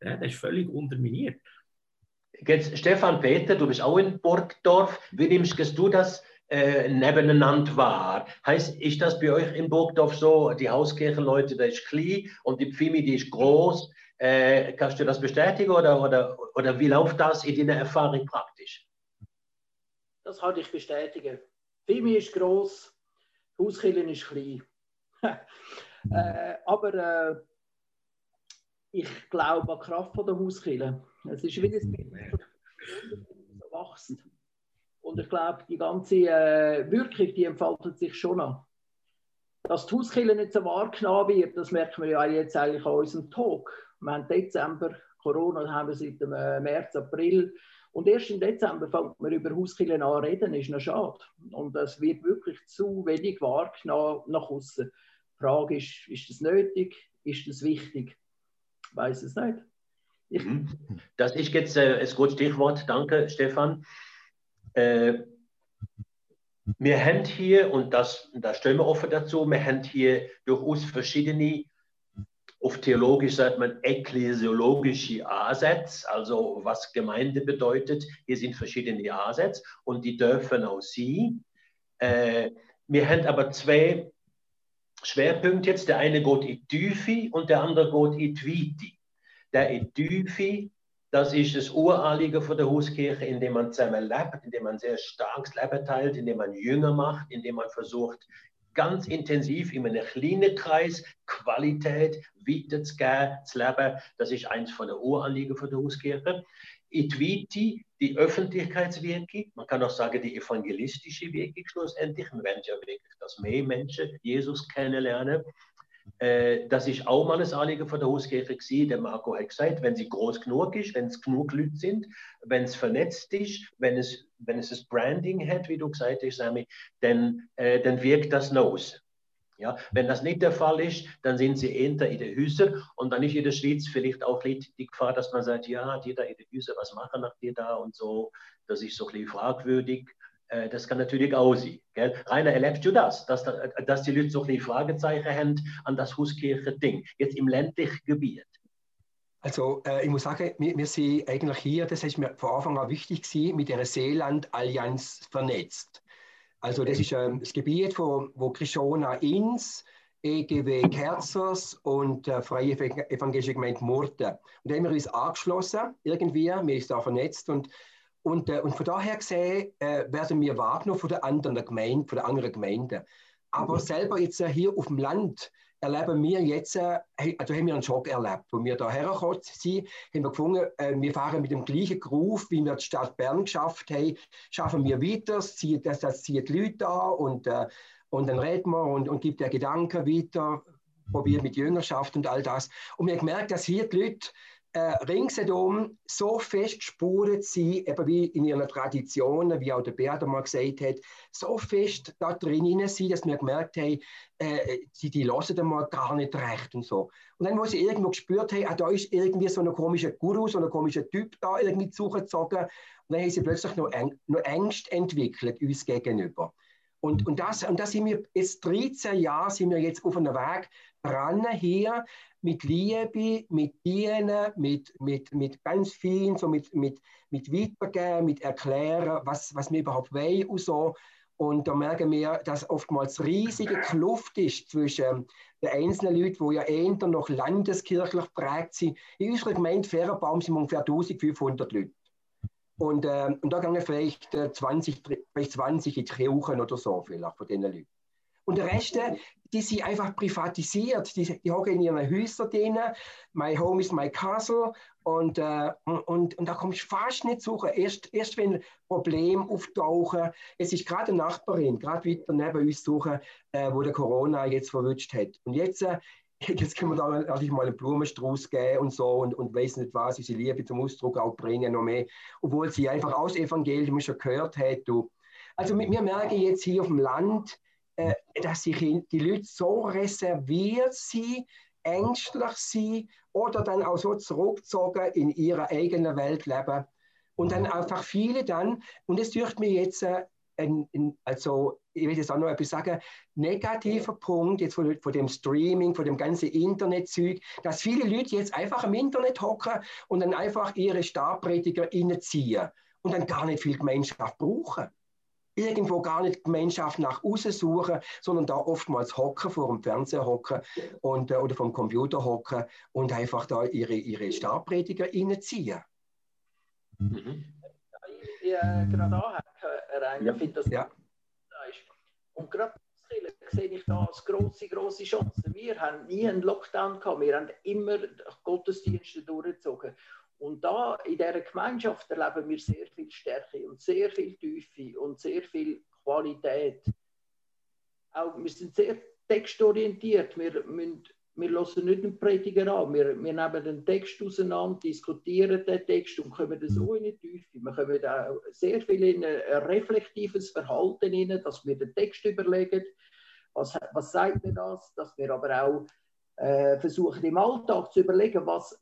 Speaker 4: ja, das ist völlig unterminiert.
Speaker 1: Jetzt, Stefan Peter, du bist auch in Burgdorf. Wie nimmst du das äh, nebeneinander wahr? Heißt, ist das bei euch in Burgdorf so, die Hauskirchenleute, da ist klein und die Pfimi, die ist groß? Äh, kannst du das bestätigen oder, oder, oder wie läuft das in deiner Erfahrung praktisch?
Speaker 6: Das kann ich bestätigen. Fimi ist groß, Hauskillen ist klein. äh, aber äh, ich glaube an die Kraft der Hauskillen. Es ist wie das wächst. Und ich glaube, die ganze äh, Wirkung, die entfaltet sich schon an. Dass die Hauskille nicht so wahrgenommen wird, das merken wir ja jetzt eigentlich an unserem Talk wir haben Dezember, Corona haben wir seit dem äh, März, April. Und erst im Dezember fängt man über Hauskillen an reden, ist noch schade. Und es wird wirklich zu wenig wahrgenommen nach außen. Die Frage ist, ist das nötig? Ist das wichtig? Ich weiß es nicht.
Speaker 1: Ich mhm. das ist jetzt äh, ein gutes Stichwort. Danke, Stefan. Äh, wir haben hier, und das, da stellen wir offen dazu, wir haben hier durchaus verschiedene auf Theologisch sagt man ekklesiologische Ansätze, also was Gemeinde bedeutet. Hier sind verschiedene Ansätze und die dürfen auch Sie. Äh, wir haben aber zwei Schwerpunkte jetzt. Der eine geht in Tiefe und der andere geht in Tweety. Der in Tiefe, das ist das Uranliegen von der Hauskirche, indem man zusammen lebt, indem man sehr starkes Leben teilt, indem man Jünger macht, indem man versucht, ganz intensiv in einem kleinen Kreis Qualität weiterzugeben, zu leben. Das ist eins von den Uranliegen von der Hauskirche. Itwiti, die Öffentlichkeitswirkung, man kann auch sagen, die evangelistische Wirkung schlussendlich. Wir werden ja wirklich, dass mehr Menschen Jesus kennenlernen. Äh, das ist auch mal ein Anliegen von der Hauskirche gewesen. Der Marco hat gesagt, wenn sie groß genug ist, wenn es genug Leute sind, wenn es vernetzt ist, wenn es, wenn es das Branding hat, wie du gesagt hast, Sammy, dann, äh, dann wirkt das los. Ja, wenn das nicht der Fall ist, dann sind sie eher in der Hüse und dann ist in der Schweiz vielleicht auch die Gefahr, dass man sagt, ja, die da in der Hüse, was machen nach dir da und so. Das ist so ein bisschen fragwürdig. Äh, das kann natürlich auch sein. Gell? Rainer, erlebst du das, dass, dass die Leute so ein Fragezeichen haben an das Hauskirche-Ding, jetzt im ländlichen Gebiet?
Speaker 2: Also äh, ich muss sagen, wir, wir, sind eigentlich hier, das ist mir von Anfang an wichtig gewesen, mit der Seeland-Allianz vernetzt. Also das ist ähm, das Gebiet, wo, wo Krishona Ins, EGW Kerzers und äh, Freie Evangelische Gemeinde Murten. Und da haben wir uns angeschlossen, irgendwie, wir sind da vernetzt und, und, äh, und von daher gesehen äh, werden wir wahrgenommen von den anderen Gemeinden, von den anderen Gemeinden. Aber mhm. selber jetzt äh, hier auf dem Land erleben wir jetzt, äh, also haben wir einen Schock erlebt. Wo wir da hergekommen sind, haben wir gefunden, äh, wir fahren mit dem gleichen Groove, wie wir die Stadt Bern geschafft haben, schaffen wir weiter, zieht, das, das zieht Leute an und, und dann reden wir und, und gibt der Gedanken weiter, probiert mit Jüngerschaft und all das. Und wir haben gemerkt, dass hier die Leute äh, ringsherum so fest gespurt sind, eben wie in ihren Traditionen, wie auch der Beat mal gesagt hat, so fest da drin sind, dass wir gemerkt haben, äh, die, die hören mal gar nicht recht und so. Und dann, wo sie irgendwo gespürt haben, ah, da ist irgendwie so ein komischer Guru, so ein komischer Typ da irgendwie zugezogen, und dann haben sie plötzlich noch, Äng noch Ängste entwickelt uns gegenüber. Und, und, das, und das sind wir jetzt 13 Jahre sind wir jetzt auf einem Weg dran hier mit Liebe, mit Dienen, mit, mit, mit ganz vielen, so mit, mit, mit Weitergeben, mit Erklären, was, was wir überhaupt wollen und so. Und da merken wir, dass oftmals riesige Kluft ist zwischen den einzelnen Leuten, die ja eher noch landeskirchlich prägt sind. In unserer Gemeinde Fährenbaum sind ungefähr 1500 Leute. Und, äh, und da gehen vielleicht 20, vielleicht 20 in die Kirchen oder so, vielleicht von diesen Leuten. Und der Rest, äh, die sind einfach privatisiert. Die, die hocken in ihren Häusern drin. My home is my castle. Und, äh, und, und da kommst du fast nicht suchen. Erst, erst wenn Probleme auftauchen. Es ist gerade eine Nachbarin, gerade weiter neben uns suchen, äh, wo der Corona jetzt verwünscht hat. Und jetzt, äh, jetzt können wir da natürlich mal einen Blumenstrauß geben und so und, und weiß nicht was, unsere Liebe zum Ausdruck auch bringen, noch mehr. Obwohl sie einfach aus Evangelium schon gehört hat. Du. Also wir merken jetzt hier auf dem Land, äh, dass sich die Leute so reserviert sind, ängstlich sind oder dann auch so zurückgezogen in ihrer eigenen Welt leben. Und dann einfach viele dann, und es dürfte mir jetzt äh, ein, ein, also ich will jetzt auch noch etwas sagen, negativer Punkt jetzt von, von dem Streaming, von dem ganzen Internetzeug, dass viele Leute jetzt einfach im Internet hocken und dann einfach ihre Starprediger reinziehen und dann gar nicht viel Gemeinschaft brauchen irgendwo gar nicht Gemeinschaft nach außen suchen, sondern da oftmals hocken, vor dem Fernseher hocken und, äh, oder vom Computer hocken und einfach da ihre, ihre Stabprediger reinziehen.
Speaker 6: Mhm. Ja, gerade anhaken, Rainer, ja. finde das ja. Und gerade sehe ich da als große, große Chance. Wir haben nie einen Lockdown gehabt, wir haben immer Gottesdienste durchgezogen. Und da in dieser Gemeinschaft erleben wir sehr viel Stärke und sehr viel Tiefe und sehr viel Qualität. Auch, wir sind sehr textorientiert. Wir, müssen, wir hören nicht den Prediger an. Wir, wir nehmen den Text auseinander, diskutieren den Text und kommen so in die Tiefe. Wir kommen auch sehr viel in ein reflektives Verhalten rein, dass wir den Text überlegen. Was, was sagt mir das? Dass wir aber auch äh, versuchen, im Alltag zu überlegen, was,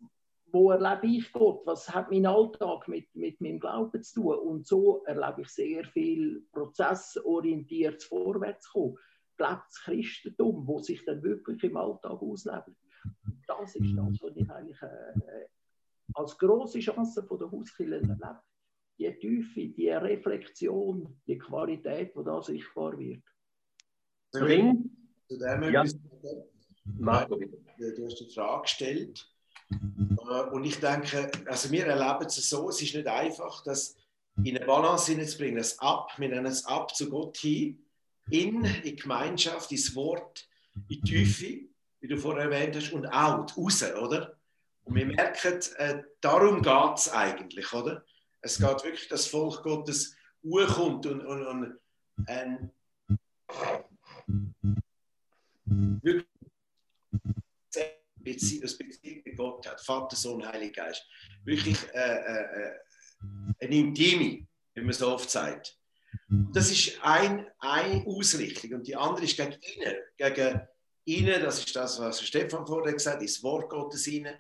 Speaker 6: wo erlebe ich Gott? Was hat mein Alltag mit, mit meinem Glauben zu tun? Und so erlebe ich sehr viel prozessorientiert vorwärts kommen. Gelebtes Christentum, wo sich dann wirklich im Alltag auslebt. Das ist das, was ich eigentlich äh, als große Chance von der Hauskirche erlebe. Die Tiefe, die Reflexion, die Qualität, die da sichtbar wird.
Speaker 1: bringt.
Speaker 5: Zu dem
Speaker 1: Ja. Marco, bitte.
Speaker 5: Du hast die Frage gestellt. Äh, Und ich denke, also wir erleben es so, es ist nicht einfach, das in eine Balance hineinzubringen, das Ab, wir nennen es Ab zu Gott hin, in, in die Gemeinschaft, ins Wort, in die Tiefe, wie du vorher erwähnt hast, und out, raus, oder? Und wir merken, äh, darum geht es eigentlich, oder? Es geht wirklich, dass das Volk Gottes urkommt und, und, und ähm, wirklich das Beziehung mit Gott hat, Vater, Sohn, Heiliger Geist. Wirklich äh, äh, äh, eine intime, wie man so oft sagt. Das ist ein, eine Ausrichtung und die andere ist gegen innen. Gegen innen, das ist das, was Stefan vorher gesagt hat, ins Wort Gottes innen,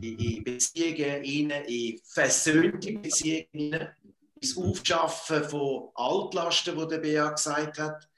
Speaker 5: in, Beziehungen innen, in versöhnte Beziehungen innen, ins Aufschaffen von Altlasten, die der Bea gesagt hat.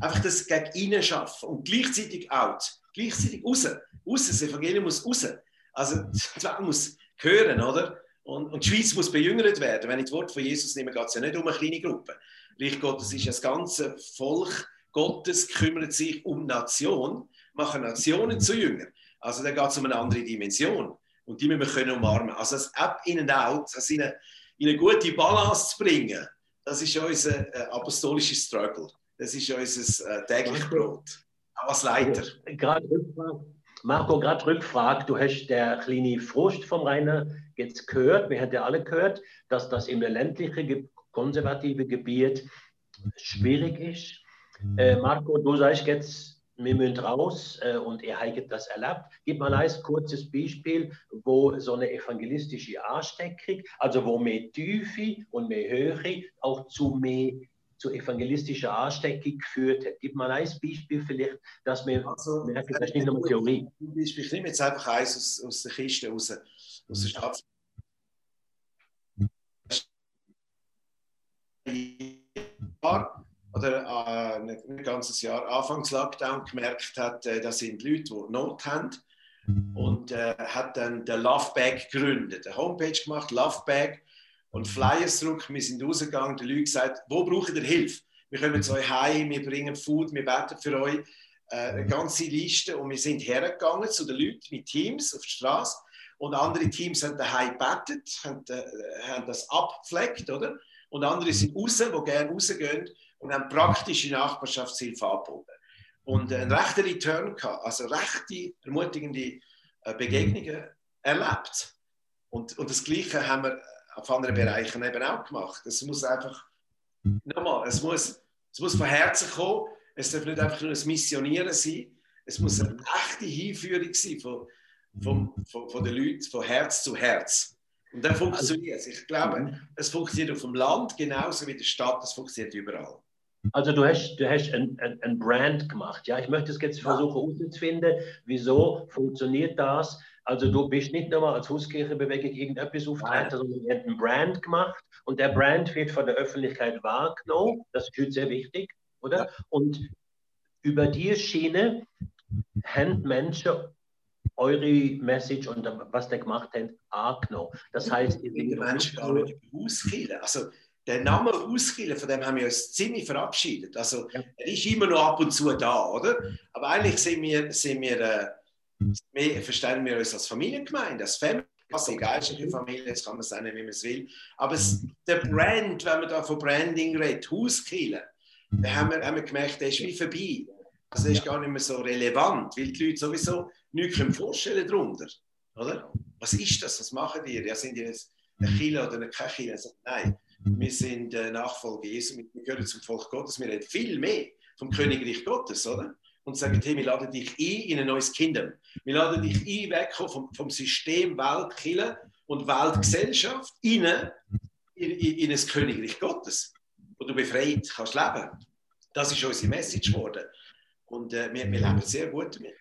Speaker 5: Einfach das gegen innen schaffen und gleichzeitig out, gleichzeitig raus. Raus, das Evangelium muss raus. Also, die Welt muss hören, oder? Und, und die Schweiz muss bejüngert werden. Wenn ich das Wort von Jesus nehme, geht es ja nicht um eine kleine Gruppe. Reich Gottes ist das ganze Volk Gottes, kümmert sich um Nation, machen Nationen zu Jüngern. Also da geht es um eine andere Dimension. Und die müssen wir können umarmen. Also das App in und out, das in eine, in eine gute Balance zu bringen, das ist unser äh, apostolischer Struggle. Das ist unser äh, tägliches Brot. Auch als Leiter.
Speaker 1: Gerade. Marco, gerade Rückfrage. Du hast der kleine Frust vom Rainer jetzt gehört, wir haben ja alle gehört, dass das im ländlichen, konservative Gebiet schwierig ist. Äh, Marco, du sagst jetzt, wir müssen raus äh, und ihr habt das erlebt. Gib mal ein kurzes Beispiel, wo so eine evangelistische Ansteckung, also wo mehr Tiefe und mehr Höhe auch zu mehr zu evangelistischer Ansteckung geführt hat. Gib mal ein Beispiel vielleicht, dass wir
Speaker 5: Also,
Speaker 1: merken, das ist nicht nur eine Theorie.
Speaker 5: Beispiel, ich nehme jetzt einfach eins aus, aus der Kiste raus, aus der Stadt. Jahr oder äh, ein ganzes Jahr Anfangs Lockdown gemerkt hat, äh, das sind Leute, die Not haben und äh, hat dann der Love Bag gegründet, eine Homepage gemacht, Love Bag und Flyers druck. Wir sind rausgegangen, die Leute gesagt, wo braucht ihr Hilfe? Wir kommen zu euch heim, wir bringen Food, wir beten für euch, äh, eine ganze Liste und wir sind hergegangen zu den Leuten mit Teams auf die Straße und andere Teams haben daheim gebetet, haben, äh, haben das abgepflegt, oder? Und andere sind raus, die gerne rausgehen und haben praktische Nachbarschaftshilfe angeboten. Und einen rechten Return gehabt, also rechte, ermutigende äh, Begegnungen erlebt. Und, und das Gleiche haben wir auf anderen Bereichen eben auch gemacht. Es muss einfach, nochmal, es muss, es muss von Herzen kommen. Es darf nicht einfach nur ein Missionieren sein. Es muss eine echte Hinführung sein von, von, von, von den Leuten, von Herz zu Herz. Und dann funktioniert es. Ich glaube, es funktioniert auf dem Land genauso wie in der Stadt. Es funktioniert überall.
Speaker 1: Also du hast, du hast ein, ein, ein Brand gemacht. Ja, ich möchte es jetzt versuchen herauszufinden, wieso funktioniert das. Also du bist nicht nur als Hauskirchenbewegung irgendetwas auftreten, sondern ihr habt ein Brand gemacht und der Brand wird von der Öffentlichkeit wahrgenommen. Das ist heute sehr wichtig, oder? Und über die Schiene haben Menschen eure Message und was der gemacht hat, angenommen. Das heißt, ihr
Speaker 5: die
Speaker 1: seid
Speaker 5: Menschen gar nicht über Hauskirche. Also der Name Hauskirche, von dem haben wir uns ziemlich verabschiedet. Also
Speaker 1: Ja.
Speaker 5: er ist immer noch ab und zu da, oder? Aber eigentlich sind wir, sind wir, äh, wir verstehen wir uns als Familiengemeinde, als Family. Also geistliche Familie, jetzt kann man es nennen, wie man es will. Aber es, der Brand, wenn man da von Branding redet, Hauskirche, da haben wir, haben wir gemerkt, der ist wie vorbei. Der ist gar nicht mehr so relevant, weil die Leute sowieso nichts können vorstellen darunter. Oder? Was ist das? Was machen die? Ja, sind die jetzt eine Kirche oder eine keine Kirche? Also, nein, wir sind äh, Nachfolger Jesu, wir gehören zum Volk Gottes, wir reden viel mehr vom Königreich Gottes, oder? Und sagen, hey, wir laden dich ein in ein neues Kingdom. Wir laden dich ein, wegkommen vom, vom System Weltkirche und Weltgesellschaft in, in, in, in ein Königreich Gottes, wo du befreit kannst leben. Das ist unsere Message geworden. Und äh, wir, wir leben sehr gut damit.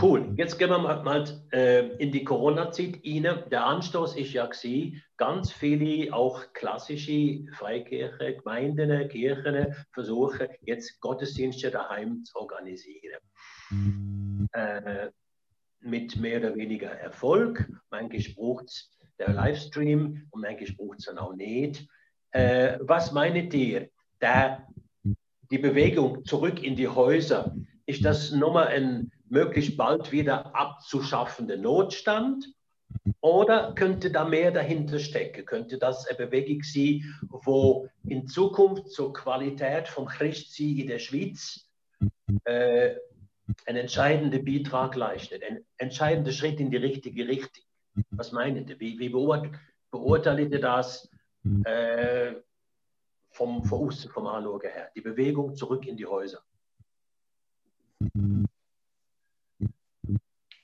Speaker 1: Cool. Jetzt gehen wir mal, mal äh, in die Corona-Zeit rein. Der Anstoß ist ja gewesen, ganz viele auch klassische Freikirche, Gemeinden, Kirchen versuchen jetzt Gottesdienste daheim zu organisieren. Äh, mit mehr oder weniger Erfolg. Manchmal braucht es der Livestream und manchmal braucht es dann auch nicht. Äh, was meint ihr? Der die Bewegung zurück in die Häuser, ist das nochmal ein möglichst bald wieder abzuschaffender Notstand? Oder könnte da mehr dahinter stecken? Könnte das eine Bewegung sein, wo in Zukunft zur Qualität vom Christsein in der Schweiz äh, einen entscheidenden Beitrag leistet, ein entscheidender Schritt in die richtige Richtung? Was meinen Sie? Wie, wie beurteilt ihr das äh, vom, vom, Außen, vom Anschauen her? Die Bewegung zurück in die Häuser.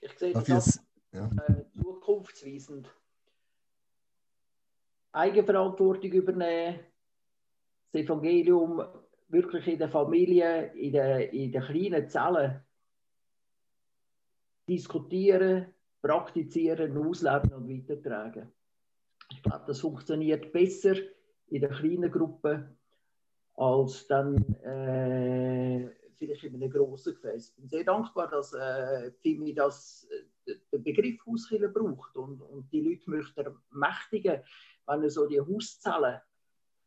Speaker 6: Ich sehe das ja. äh, zukunftsweisend. Eigenverantwortung übernehmen, das Evangelium wirklich in der Familie, in den in der kleinen Zellen diskutieren, praktizieren, ausleben und weitertragen. Ich glaube, das funktioniert besser in der kleinen Gruppe als dann äh, vielleicht in einem grossen Gefäß. Ich bin sehr dankbar, dass äh, FIMI das, äh, den Begriff Hauskiller braucht und, und die Leute möchten ermächtigen, wenn so die Hauszellen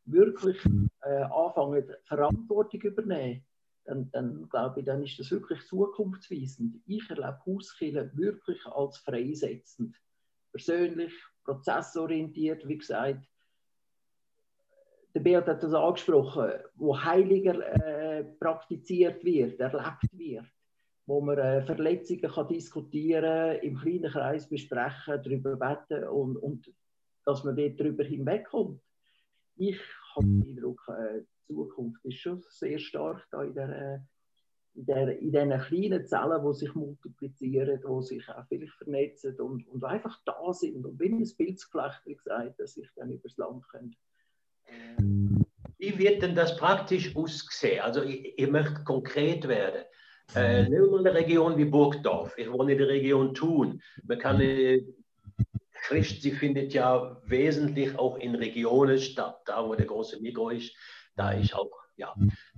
Speaker 6: wirklich äh, anfangen, Verantwortung übernehmen, dann, dann glaube ich, dann ist das wirklich zukunftsweisend. Ich erlebe Hauskiller wirklich als freisetzend. Persönlich, prozessorientiert, wie gesagt. Der Beat hat das angesprochen, wo Heiliger äh, praktiziert wird, erlebt wird, wo man äh, Verletzungen kann diskutieren im kleinen Kreis besprechen, darüber beten und, und dass man dort darüber hinwegkommt. Ich habe den Eindruck, äh, die Zukunft ist schon sehr stark da in der äh, in, in diesen kleinen Zellen, die sich multiplizieren, die sich auch vielleicht vernetzen und, und einfach da sind und wie ein Pilzgeflecht, wie gesagt, dass sich dann übers Land können.
Speaker 1: Wie wird denn das praktisch aussehen? Also ich, ich möchte konkret werden. Äh, nehmen wir eine Region wie Burgdorf. Ich wohne in der Region Thun. Man kann äh, Christ, sie findet ja wesentlich auch in Regionen statt, da wo der große Mikro ist. Da ist auch ja,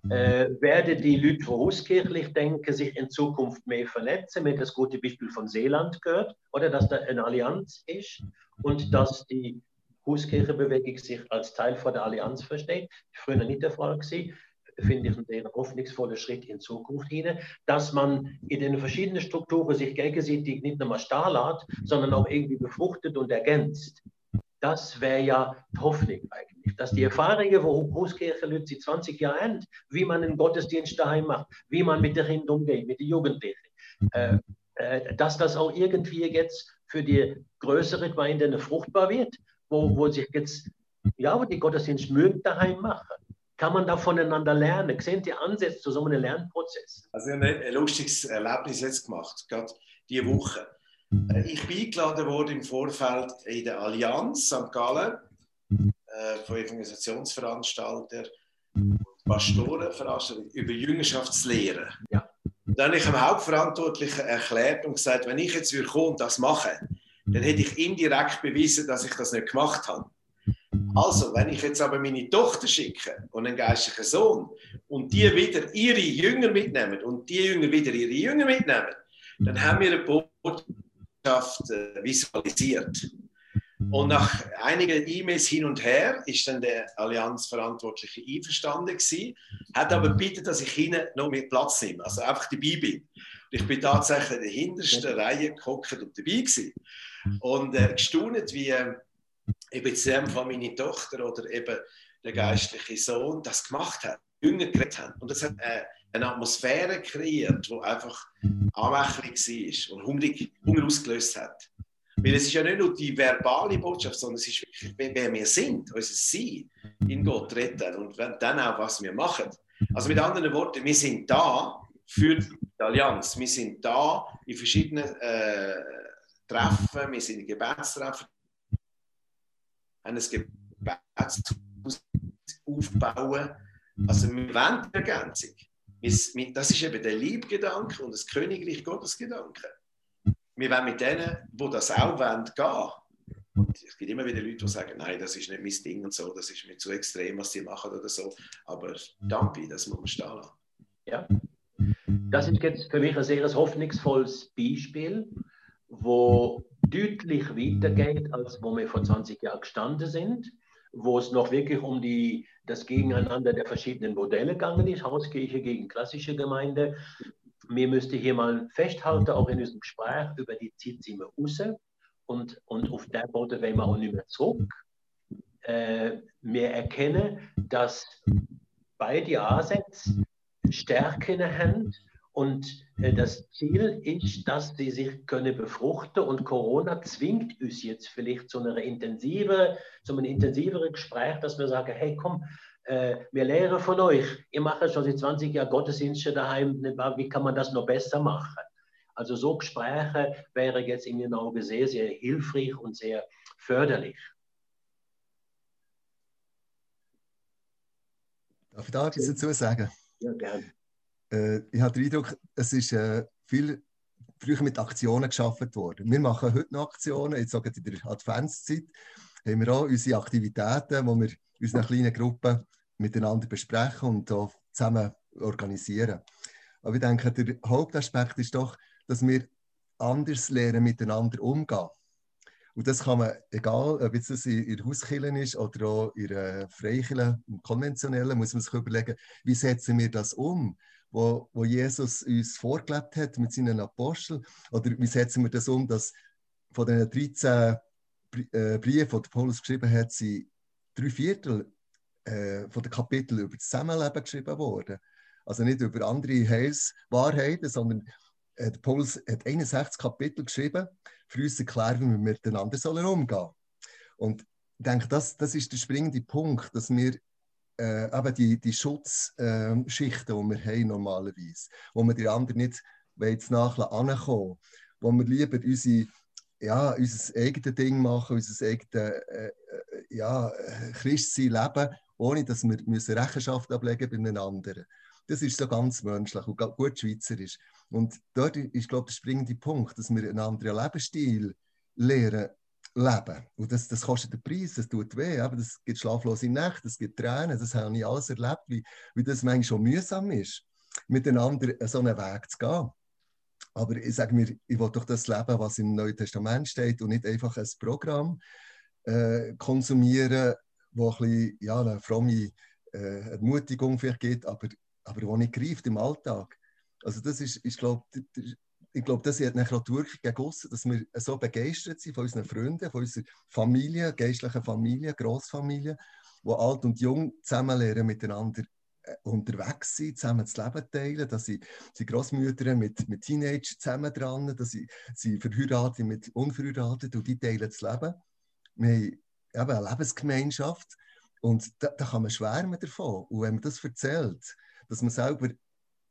Speaker 1: äh, werden die Leute vorauskirchlich denken, sich in Zukunft mehr vernetzen. Haben das gute Beispiel von Seeland gehört, oder dass da eine Allianz ist und dass die Hauskirchenbewegung sich als Teil von der Allianz versteht. Früher nicht der Fall gewesen. Finde ich einen hoffnungsvollen Schritt in Zukunft hinein, dass man in den verschiedenen Strukturen sich gegenseitig nicht nur mal starrt, sondern auch irgendwie befruchtet und ergänzt. Das wäre ja die Hoffnung eigentlich, dass die Erfahrungen, wo Großkirche seit 20 Jahren haben, wie man einen Gottesdienst daheim macht, wie man mit den Kindern umgeht, mit den Jugendlichen, äh, äh, dass das auch irgendwie jetzt für die größere Gemeinde fruchtbar wird, wo, wo sich jetzt, ja, wo die Gottesdienst mögen daheim machen. Kann man da voneinander lernen? Sehen die Ansätze zu so einem Lernprozess?
Speaker 5: Also, ich habe ein lustiges Erlebnis jetzt gemacht, gerade diese Woche. Ich bin eingeladen worden im Vorfeld in der Allianz St. Gallen äh, von Evangelisationsveranstaltern und Pastorenveranstaltern über Jüngerschaftslehre. Ja. dann habe ich dem Hauptverantwortlichen erklärt und gesagt, wenn ich jetzt kommen und das mache, dann hätte ich indirekt bewiesen, dass ich das nicht gemacht habe. Also, wenn ich jetzt aber meine Tochter schicke und einen geistlichen Sohn und die wieder ihre Jünger mitnehmen und die Jünger wieder ihre Jünger mitnehmen, dann haben wir eine Botschaft äh, visualisiert. Und nach einigen E-Mails hin und her ist dann der Allianzverantwortliche einverstanden gewesen, hat aber gebeten, dass ich hinten noch mehr Platz nehme, also einfach dabei bin. Und ich bin tatsächlich in der hintersten Reihe gehockt und dabei gewesen. Und äh, gestaunt, wie eben zusammen von meiner Tochter oder eben der geistliche Sohn das gemacht hat, Jünger geredet haben. Und das hat äh, eine Atmosphäre kreiert, die einfach anmächtig war und Hunger, Hunger ausgelöst hat. Weil es ist ja nicht nur die verbale Botschaft, sondern es ist wer wir sind, unser Sein in Gott retten und dann auch, was wir machen. Also mit anderen Worten, wir sind da für die Allianz. Wir sind da in verschiedenen äh, Treffen, wir sind in Gebetstreffen, haben ein Gebetshaus aufbauen. Also wir wollen die Ergänzung. Das ist eben der Liebgedanke und das Königreich Gottes Gedanke. Wir wollen mit denen, die das auch wollen, gehen. Und es gibt immer wieder Leute, die sagen, nein, das ist nicht mein Ding und so, das ist mir zu extrem, was sie machen oder so. Aber danke, das muss man stehen lassen.
Speaker 1: Ja. Das ist jetzt für mich ein sehr hoffnungsvolles Beispiel, wo deutlich weitergeht, als wo wir vor 20 Jahren gestanden sind, wo es noch wirklich um die das Gegeneinander der verschiedenen Modelle gegangen ist, Hauskirche gegen klassische Gemeinde. Wir müssten hier mal festhalten, auch in unserem Gespräch, über die Zeit sind wir raus und, und auf der Boden wollen wir auch nicht mehr zurück. Äh, wir erkennen, dass beide Ansätze Stärken haben und äh, das Ziel ist, dass sie sich können befruchten und Corona zwingt uns jetzt vielleicht zu einer intensive, zu einem intensiveren Gespräch, dass wir sagen, hey komm, äh, wir lernen von euch. Ihr macht schon seit 20 Jahren Gottesdienste daheim. Wie kann man das noch besser machen? Also so Gespräche wären jetzt in meinen Augen sehr, sehr hilfreich und sehr förderlich.
Speaker 3: Darf ich da etwas dazu sagen?
Speaker 1: Ja, gerne.
Speaker 3: Äh, ich habe den Eindruck, es ist äh, viel früher mit Aktionen geschaffen worden. Wir machen heute noch Aktionen, jetzt sogar in der Adventszeit haben wir auch unsere Aktivitäten, die wir in kleinen Gruppen miteinander besprechen und zusammen organisieren. Aber ich denke, der Hauptaspekt ist doch, dass wir anders lernen, miteinander umgehen. Und das kann man, egal ob es in der Hauskirche ist oder auch in der Freikirche, im konventionellen, muss man sich überlegen, wie setzen wir das um, wo, wo Jesus uns vorgelebt hat mit seinen Aposteln, oder wie setzen wir das um, dass von den 13 äh, Briefen, die Paulus geschrieben hat, sind drei Viertel äh, von den Kapiteln über das Zusammenleben geschrieben worden. Also nicht über andere Heilswahrheiten, sondern äh, Paulus hat 61 Kapitel geschrieben, für uns erklären, wie wir miteinander umgehen sollen. Und ich denke, das, das ist der springende Punkt, dass wir äh, eben die, die Schutzschichten, äh, die wir haben normalerweise, wo wir die anderen nicht jetzt nachher ankommen, wo wir lieber unsere, ja, unser eigenes Ding machen, unser eigenes äh, äh ja, Christsein leben, ohne dass wir müssen Rechenschaft ablegen bei einem anderen. Das ist so ganz menschlich und gut schweizerisch. Und dort ist, glaube ich, der springende Punkt, dass wir einen anderen Lebensstil lernen leben. Und das, das kostet den Preis, das tut weh, aber das gibt schlaflose Nächte, das gibt Tränen, das habe ich alles erlebt, wie, wie das manchmal schon mühsam ist, miteinander so einen Weg zu gehen. Aber ich sage mir, ich will doch das leben, was im Neuen Testament steht und nicht einfach ein Programm äh, konsumieren, wo ein bisschen, ja, eine fromme äh, Ermutigung vielleicht gibt, aber, aber wo nicht greift im Alltag. Also das ist, ich glaube, ich glaube, das hat nachher auch die Wirkung gegossen, dass wir so begeistert sind von unseren Freunden, von unserer Familie, geistlichen Familie, Großfamilie, wo alt und jung zusammen lernen, miteinander äh, unterwegs sind, zusammen das Leben teilen, dass sie, sie Großmütter mit, mit Teenagern zusammen dran, dass sie, sie verheiratet mit unverheiratet und die teilen das Leben. Wir haben eine Lebensgemeinschaft und da, da kann man schwärmen davon. Und wenn man das erzählt, dass man selber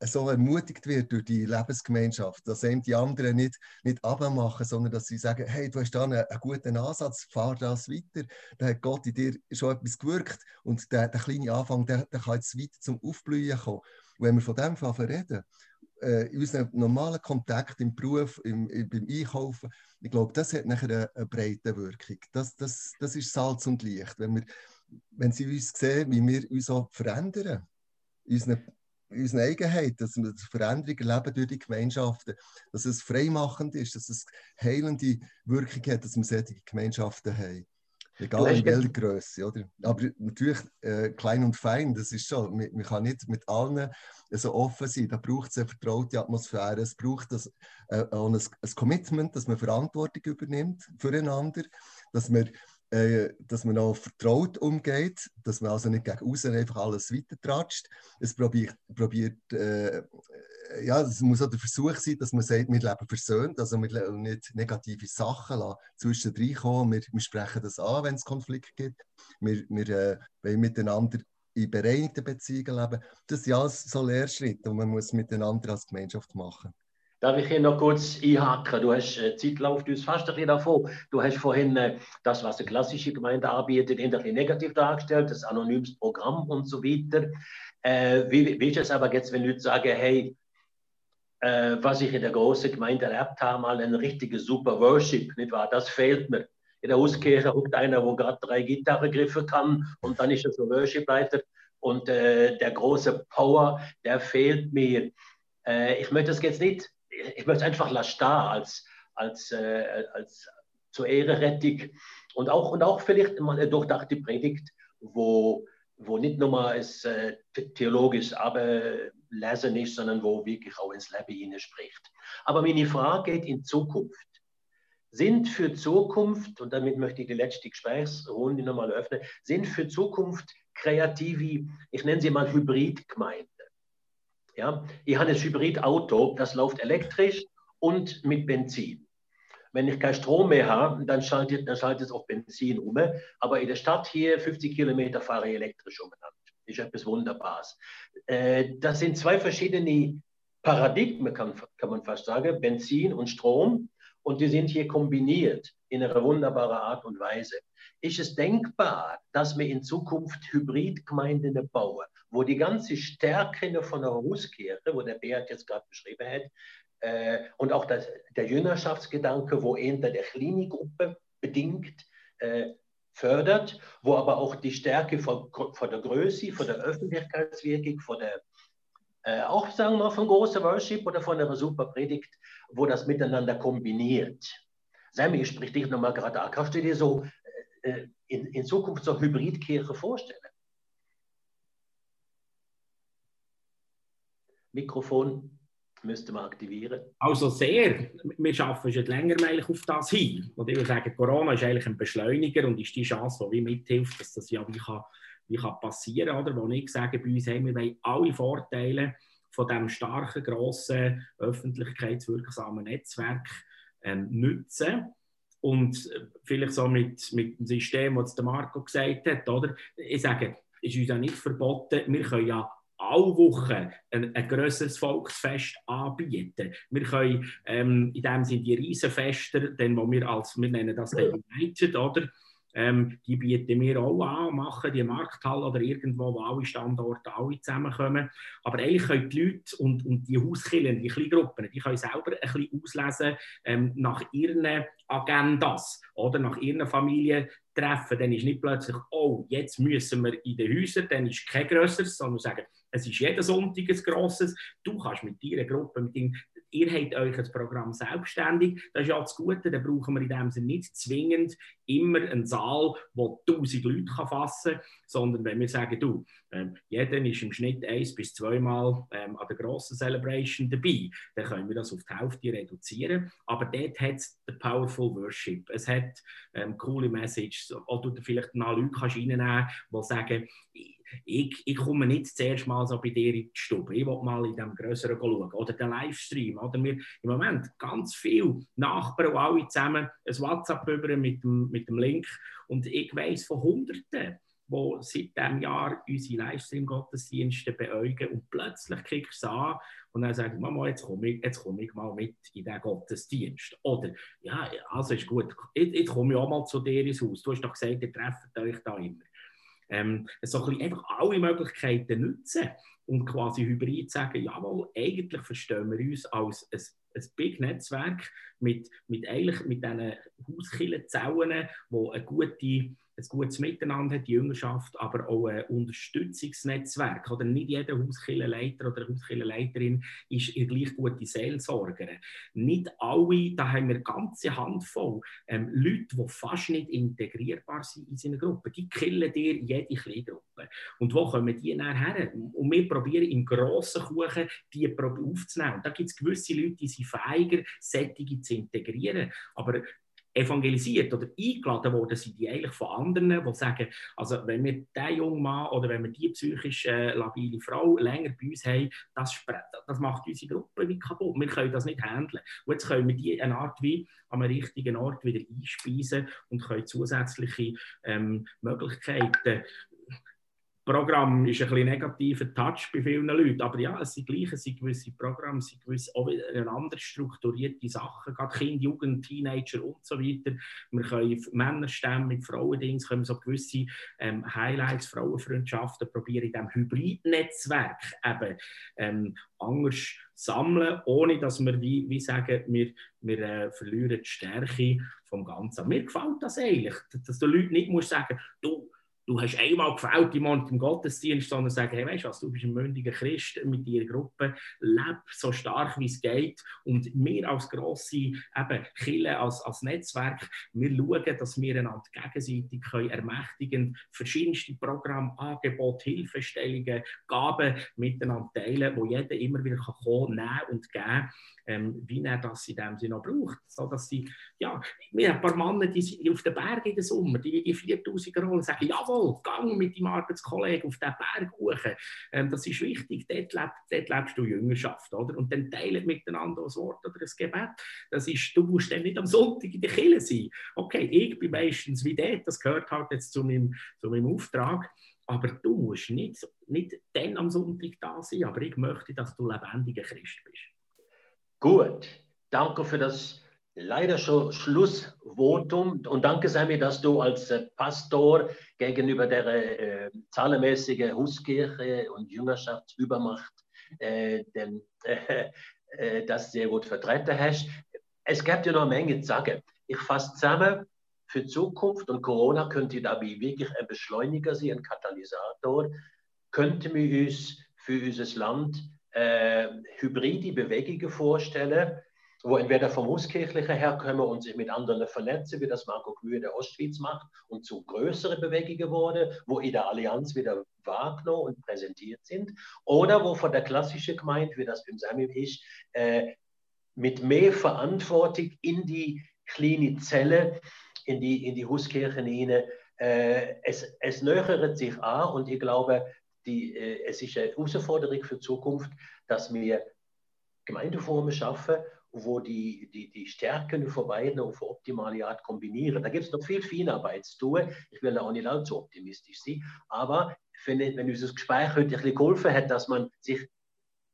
Speaker 3: so ermutigt wird durch die Lebensgemeinschaft, dass eben die anderen nicht, nicht abmachen, sondern dass sie sagen, hey, du hast da einen, einen, guten Ansatz, fahr das weiter. Da hat Gott in dir schon etwas gewirkt und der, der kleine Anfang, der, der kann jetzt weiter zum Aufblühen kommen. Wenn wir von dem reden, äh, in unserem normalen Kontakt im Beruf, im, im, beim Einkaufen, ich glaube, das hat nachher eine, eine breite Wirkung. Das, das, das ist Salz und Licht. Wenn, wir, wenn sie uns sehen, wie wir uns auch verändern, unseren unsere Eigenheit, dass wir Veränderungen erleben durch die Gemeinschaften, dass es freimachend ist, dass es heilende Wirkung hat, dass wir solche Gemeinschaften haben. Egal in welcher Größe, oder? Aber natürlich äh, klein und fein, das ist schon. Man, man, kann nicht mit allen so offen sein. Da braucht es eine vertraute Atmosphäre. Es braucht das, äh, ein, ein Commitment, dass man Verantwortung übernimmt füreinander, dass man äh, dass man auch vertraut umgeht, dass man also nicht gegen außen einfach alles weitertratscht. Es probiert, probiert äh, ja, es muss auch der Versuch sein, dass man sagt, wir leben versöhnt, also wir nicht negative Sachen zwischendrin kommen. Wir, wir sprechen das an, wenn es Konflikte gibt. Wir, wir äh, wollen miteinander in bereinigten Beziehungen leben. Das sind alles so Lehrschritte, die man muss miteinander als Gemeinschaft machen.
Speaker 1: Darf ich hier noch kurz einhaken? Du hast äh, Zeit läuft uns fast ein bisschen davon. Du hast vorhin äh, das, was die klassische Gemeinde anbietet, ein bisschen negativ dargestellt, das anonymes Programm und so weiter. Äh, wie, wie ist es aber jetzt, wenn Leute sagen, hey, äh, was ich in der großen Gemeinde erlebt habe, mal ein richtiges super Worship, nicht wahr? Das fehlt mir. In der Hauskirche huckt einer, wo gerade drei Gitarrengriffe kann und dann ist er so Worship-Leiter und äh, der große Power, der fehlt mir. Äh, ich möchte das jetzt nicht ich möchte einfach La Star als, als, äh, als zur Ehre rettig und auch, und auch vielleicht mal eine durchdachte Predigt, wo, wo nicht nur mal es äh, theologisch ablesen ist, sondern wo wirklich auch ins Leben hineinspricht. Aber meine Frage geht in Zukunft. Sind für Zukunft, und damit möchte ich die letzte Gesprächsrunde nochmal öffnen, sind für Zukunft kreative, ich nenne sie mal Hybridgemeinden. Ja? Ich habe ein Hybridauto, das läuft elektrisch und mit Benzin. Wenn ich keinen Strom mehr habe, dann schaltet, dann schaltet es auf Benzin um. Aber in der Stadt hier, 50 Kilometer, fahre ich elektrisch umeinander. Das ist etwas Wunderbares. Äh, das sind zwei verschiedene Paradigmen, kann, kann man fast sagen, Benzin und Strom. Und die sind hier kombiniert in einer wunderbaren Art und Weise. Ist es denkbar, dass wir in Zukunft Hybridgemeinden bauen, wo die ganze Stärke von der Hauskirche, wo der Beat jetzt gerade beschrieben hat, äh, und auch das, der Jüngerschaftsgedanke, wo eher der Klinikgruppe bedingt äh, fördert, wo aber auch die Stärke von, von der Größe, von der Öffentlichkeitswirkung, von der äh, auch sagen wir von großer Worship oder von einer super Predigt, wo das miteinander kombiniert. Sammy, ich sprich dich nochmal gerade an. Kannst du dir so in, in Zukunft so Hybridkirche vorstellen? Mikrofon müsste man aktivieren.
Speaker 4: Also sehr. Wir arbeiten schon länger auf das hin. Und ich würde sagen, Corona ist eigentlich ein Beschleuniger und ist die Chance, die mithilft, dass das ja wie kann, wie kann passieren kann. Wo ich sage, bei uns haben wir alle Vorteile von diesem starken, grossen, öffentlichkeitswirksamen Netzwerk ähm, nutzen. Und vielleicht so mit, mit dem System, das der Marco gesagt hat, oder? Ich sage, es ist uns ja nicht verboten, wir können ja alle Wochen ein, ein grösseres Volksfest anbieten. Wir können ähm, in dem Sinne die Riesenfester, denn wo wir als, wir nennen das den United, oder? Ähm, die bieten wir auch an, machen die Markthalle oder irgendwo, wo alle Standorte alle zusammenkommen. Aber eigentlich können die Leute und, und die Hauskillen, die Kleingruppen, die können selber ein bisschen auslesen ähm, nach ihren Agendas oder? Nach ihren Familien treffen. Dann ist nicht plötzlich, oh, jetzt müssen wir in den Häusern, dann ist kein grösseres, sondern sagen, es ist jeden Sonntag ein grosses. Du kannst mit deiner Gruppe, mit deinem, ihr habt euch das Programm selbstständig. Das ist ja das Gute, da brauchen wir in dem Sinne nicht zwingend immer einen Saal, der 1000 Leute fassen kann, sondern wenn wir sagen, du, ähm, jeder ist im Schnitt eins bis zweimal ähm, an der grossen Celebration dabei, dann können wir das auf die Hälfte reduzieren. Aber dort hat es den Powerful Worship. Es hat ähm, coole Messages, wo du vielleicht noch Leute kannst reinnehmen kannst, die sagen, ich, ich komme nicht zuerst mal so bei dir in die Stube, ich mal in dem Größeren schauen. Oder den Livestream. Oder wir im Moment ganz viele Nachbarn, alle zusammen ein WhatsApp über mit dem, mit dem Link. Und ich weiß von Hunderten, die seit diesem Jahr unsere Livestream-Gottesdienste beäugen und plötzlich kriegst du an und dann du, Mama, jetzt komme ich, jetzt komm ich mal mit in den Gottesdienst. Oder, ja, also ist gut, jetzt, jetzt komme ich auch mal zu dir ins Haus. Du hast doch gesagt, ihr trefft euch da immer ähm, so ein einfach alle Möglichkeiten nutzen und quasi hybrid sagen, jawohl, eigentlich verstehen wir uns als ein, ein Big Netzwerk mit, mit, mit diesen Hauskillenzellen, die eine gute ein gutes Miteinander hat, die Jüngerschaft, aber auch ein Unterstützungsnetzwerk. Oder nicht jeder Hauskillenleiter oder Hauskillenleiterin ist eine gleich gute Seelsorgerin. Nicht alle, da haben wir eine ganze Handvoll ähm, Leute, die fast nicht integrierbar sind in seiner Gruppe. Die killen dir jede Kleingruppe. Und wo kommen die nachher? Und wir probieren im grossen Kuchen die aufzunehmen. Und da gibt es gewisse Leute, die sind feiger, Sättige zu integrieren. Aber evangelisiert oder eingeladen worden sind, die eigentlich von anderen, die sagen, also wenn wir diesen jungen Mann oder wenn wir die psychisch äh, labile Frau länger bei uns haben, das, das macht unsere Gruppe wie kaputt. Wir können das nicht handeln. Und jetzt können wir die eine Art wie am richtigen Ort wieder einspeisen und können zusätzliche ähm, Möglichkeiten Programm ist ein bisschen negativer Touch bei vielen Leuten, aber ja, es sind gleich, gewisse Programme, es sind gewisse, auch anders strukturierte Sachen, gerade Kinder, Jugend, Teenager und so weiter. Wir können Männerstämme mit Frauendienst, können so gewisse ähm, Highlights, Frauenfreundschaften probieren in diesem Hybridnetzwerk eben ähm, anders sammeln, ohne dass wir wie, wie sagen, wir, wir äh, verlieren die Stärke vom Ganzen. Mir gefällt das eigentlich, dass du Leuten nicht musst sagen, du du hast einmal gefällt jemand im Gottesdienst, sondern sagen, hey, weißt du was, du bist ein mündiger Christ mit deiner Gruppe, leb so stark wie es geht und wir als grosse eben, Kirche, als, als Netzwerk, wir schauen, dass wir einander gegenseitig können ermächtigen, verschiedenste Programme, Angebote, Hilfestellungen, Gaben miteinander teilen, wo jeder immer wieder kann kommen, nehmen und geben ähm, wie er das in dem Sinne noch braucht. So, dass sie, ja, wir haben ein paar Männer, die sind auf den Berg in den Sommer, die die 4000er holen sagen, jawohl, gang mit deinem Arbeitskollegen auf den Berg hoch. Ähm, das ist wichtig, dort, leb, dort lebst du Jüngerschaft, oder? Und dann teilen miteinander ein Wort oder ein Gebet. Das ist, du musst dann nicht am Sonntag in der Kirche sein. Okay, ich bin meistens wie dort, das gehört halt jetzt zu meinem, zu meinem Auftrag. Aber du musst nicht, nicht dann am Sonntag da sein, aber ich möchte, dass du lebendiger Christ bist.
Speaker 1: Gut, danke für das leider schon Schlussvotum und danke Sammy, dass du als äh, Pastor gegenüber der äh, zahlenmäßigen Hauskirche und Jüngerschaftsübermacht äh, denn, äh, äh, das sehr gut vertreten hast. Es gibt ja noch eine Menge zu sagen. Ich fasse zusammen, für Zukunft und Corona könnte dabei wirklich ein Beschleuniger sein, ein Katalysator, könnte wir uns für unser Land äh, hybride Bewegungen vorstellen, wo entweder vom Hauskirchlichen herkommen und sich mit anderen vernetzen, wie das Marco Kühe der Ostschweiz macht, und zu größeren Bewegungen wurde, wo in der Allianz wieder wahrgenommen und präsentiert sind, oder wo von der klassischen Gemeinde, wie das beim Samuel ist, äh, mit mehr Verantwortung in die kleine Zelle, in die, in die Hauskirchen hinein, äh, es, es nähert sich an und ich glaube, die, äh, es ist eine Herausforderung für die Zukunft, dass wir Gemeindeformen schaffen, wo die, die, die Stärken von beiden auf optimale Art kombinieren. Da gibt es noch viel Feinarbeit zu tun. Ich will da auch nicht allzu optimistisch sein. Aber wenn, wenn unser Gespräch heute ein bisschen geholfen hat, dass man sich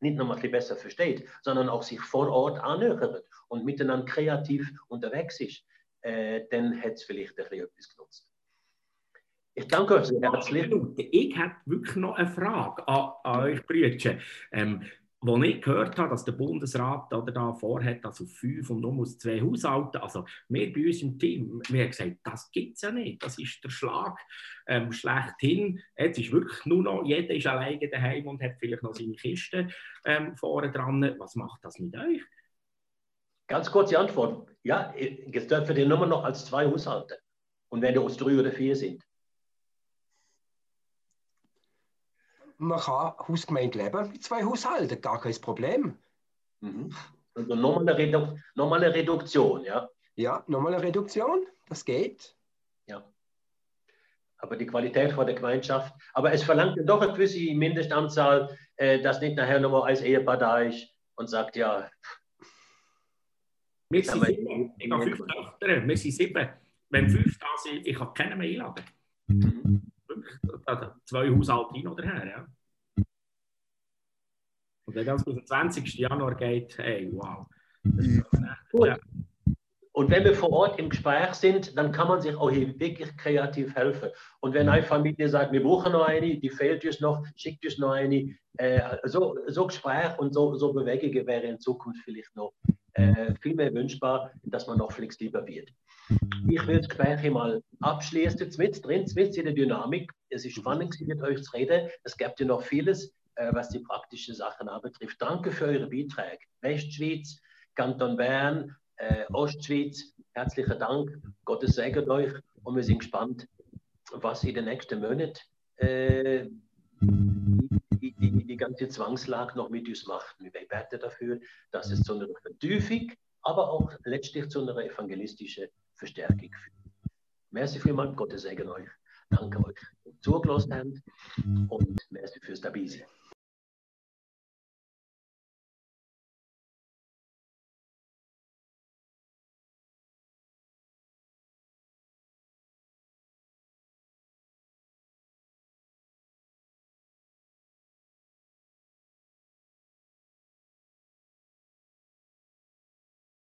Speaker 1: nicht nur ein bisschen besser versteht, sondern auch sich vor Ort annähert und miteinander kreativ unterwegs ist, äh, dann hat es vielleicht ein bisschen etwas genutzt.
Speaker 4: Ich danke euch sehr herzlich. Ich habe wirklich noch eine Frage an, an euch, Brüder. Ähm, als ich gehört habe, dass der Bundesrat oder da vorhat, also fünf und nur aus zwei Haushalten, also wir bei uns im Team, wir haben gesagt, das gibt es ja nicht, das ist der Schlag ähm, schlechthin. Jetzt ist wirklich nur noch, jeder ist alleine daheim und hat vielleicht noch seine Kiste ähm, vorne dran. Was macht das mit euch?
Speaker 1: Ganz kurze Antwort. Ja, jetzt dürfen wir nur noch als zwei Haushalte. Und wenn wir aus drei oder vier sind.
Speaker 2: Man kann Hausgemeinde leben mit zwei Haushalten, gar kein Problem.
Speaker 1: Mhm. Also nochmal eine, Redu nochmal eine Reduktion, ja?
Speaker 2: Ja, nochmal eine Reduktion, das geht.
Speaker 1: Ja. Aber die Qualität von der Gemeinschaft, aber es verlangt doch eine gewisse Mindestanzahl, äh, dass nicht nachher nochmal als Ehepaar da ist und sagt, ja.
Speaker 4: Wir sind sieben. Ich habe fünf Töchter, wir sind sieben. Wenn fünf da sind, ich kann keinen mehr einladen. Mhm also zwei Haushalte hin oder her. Ja. Und wenn das bis zum 20. Januar geht, hey, wow.
Speaker 1: Gut. Ja. Und wenn wir vor Ort im Gespräch sind, dann kann man sich auch hier wirklich kreativ helfen. Und wenn eine Familie sagt, wir brauchen noch eine, die fehlt uns noch, schickt uns noch eine, äh, so, so Gespräch und so, so Bewegungen wäre in Zukunft vielleicht noch äh, viel mehr wünschbar, dass man noch flexibler wird. Ich will das Gespräch mal abschließen, mit drin, mit in der Dynamik. Es ist spannend, mit euch zu reden. Es gibt ja noch vieles, äh, was die praktischen Sachen anbetrifft. Danke für eure Beiträge. Westschweiz, Kanton Bern, äh, Ostschweiz, herzlichen Dank. Gottes Segen euch und wir sind gespannt, was in den nächsten Monaten äh, die, die, die, ganze Zwangslage noch mit uns macht. Wir beten dafür, dass es zu einer Vertiefung, aber auch letztlich zu einer evangelistischen Verstärkung führt. Merci vielmals, Gottes Segen euch. Danke euch, dass ihr zugelassen habt und merci fürs Dabeisein.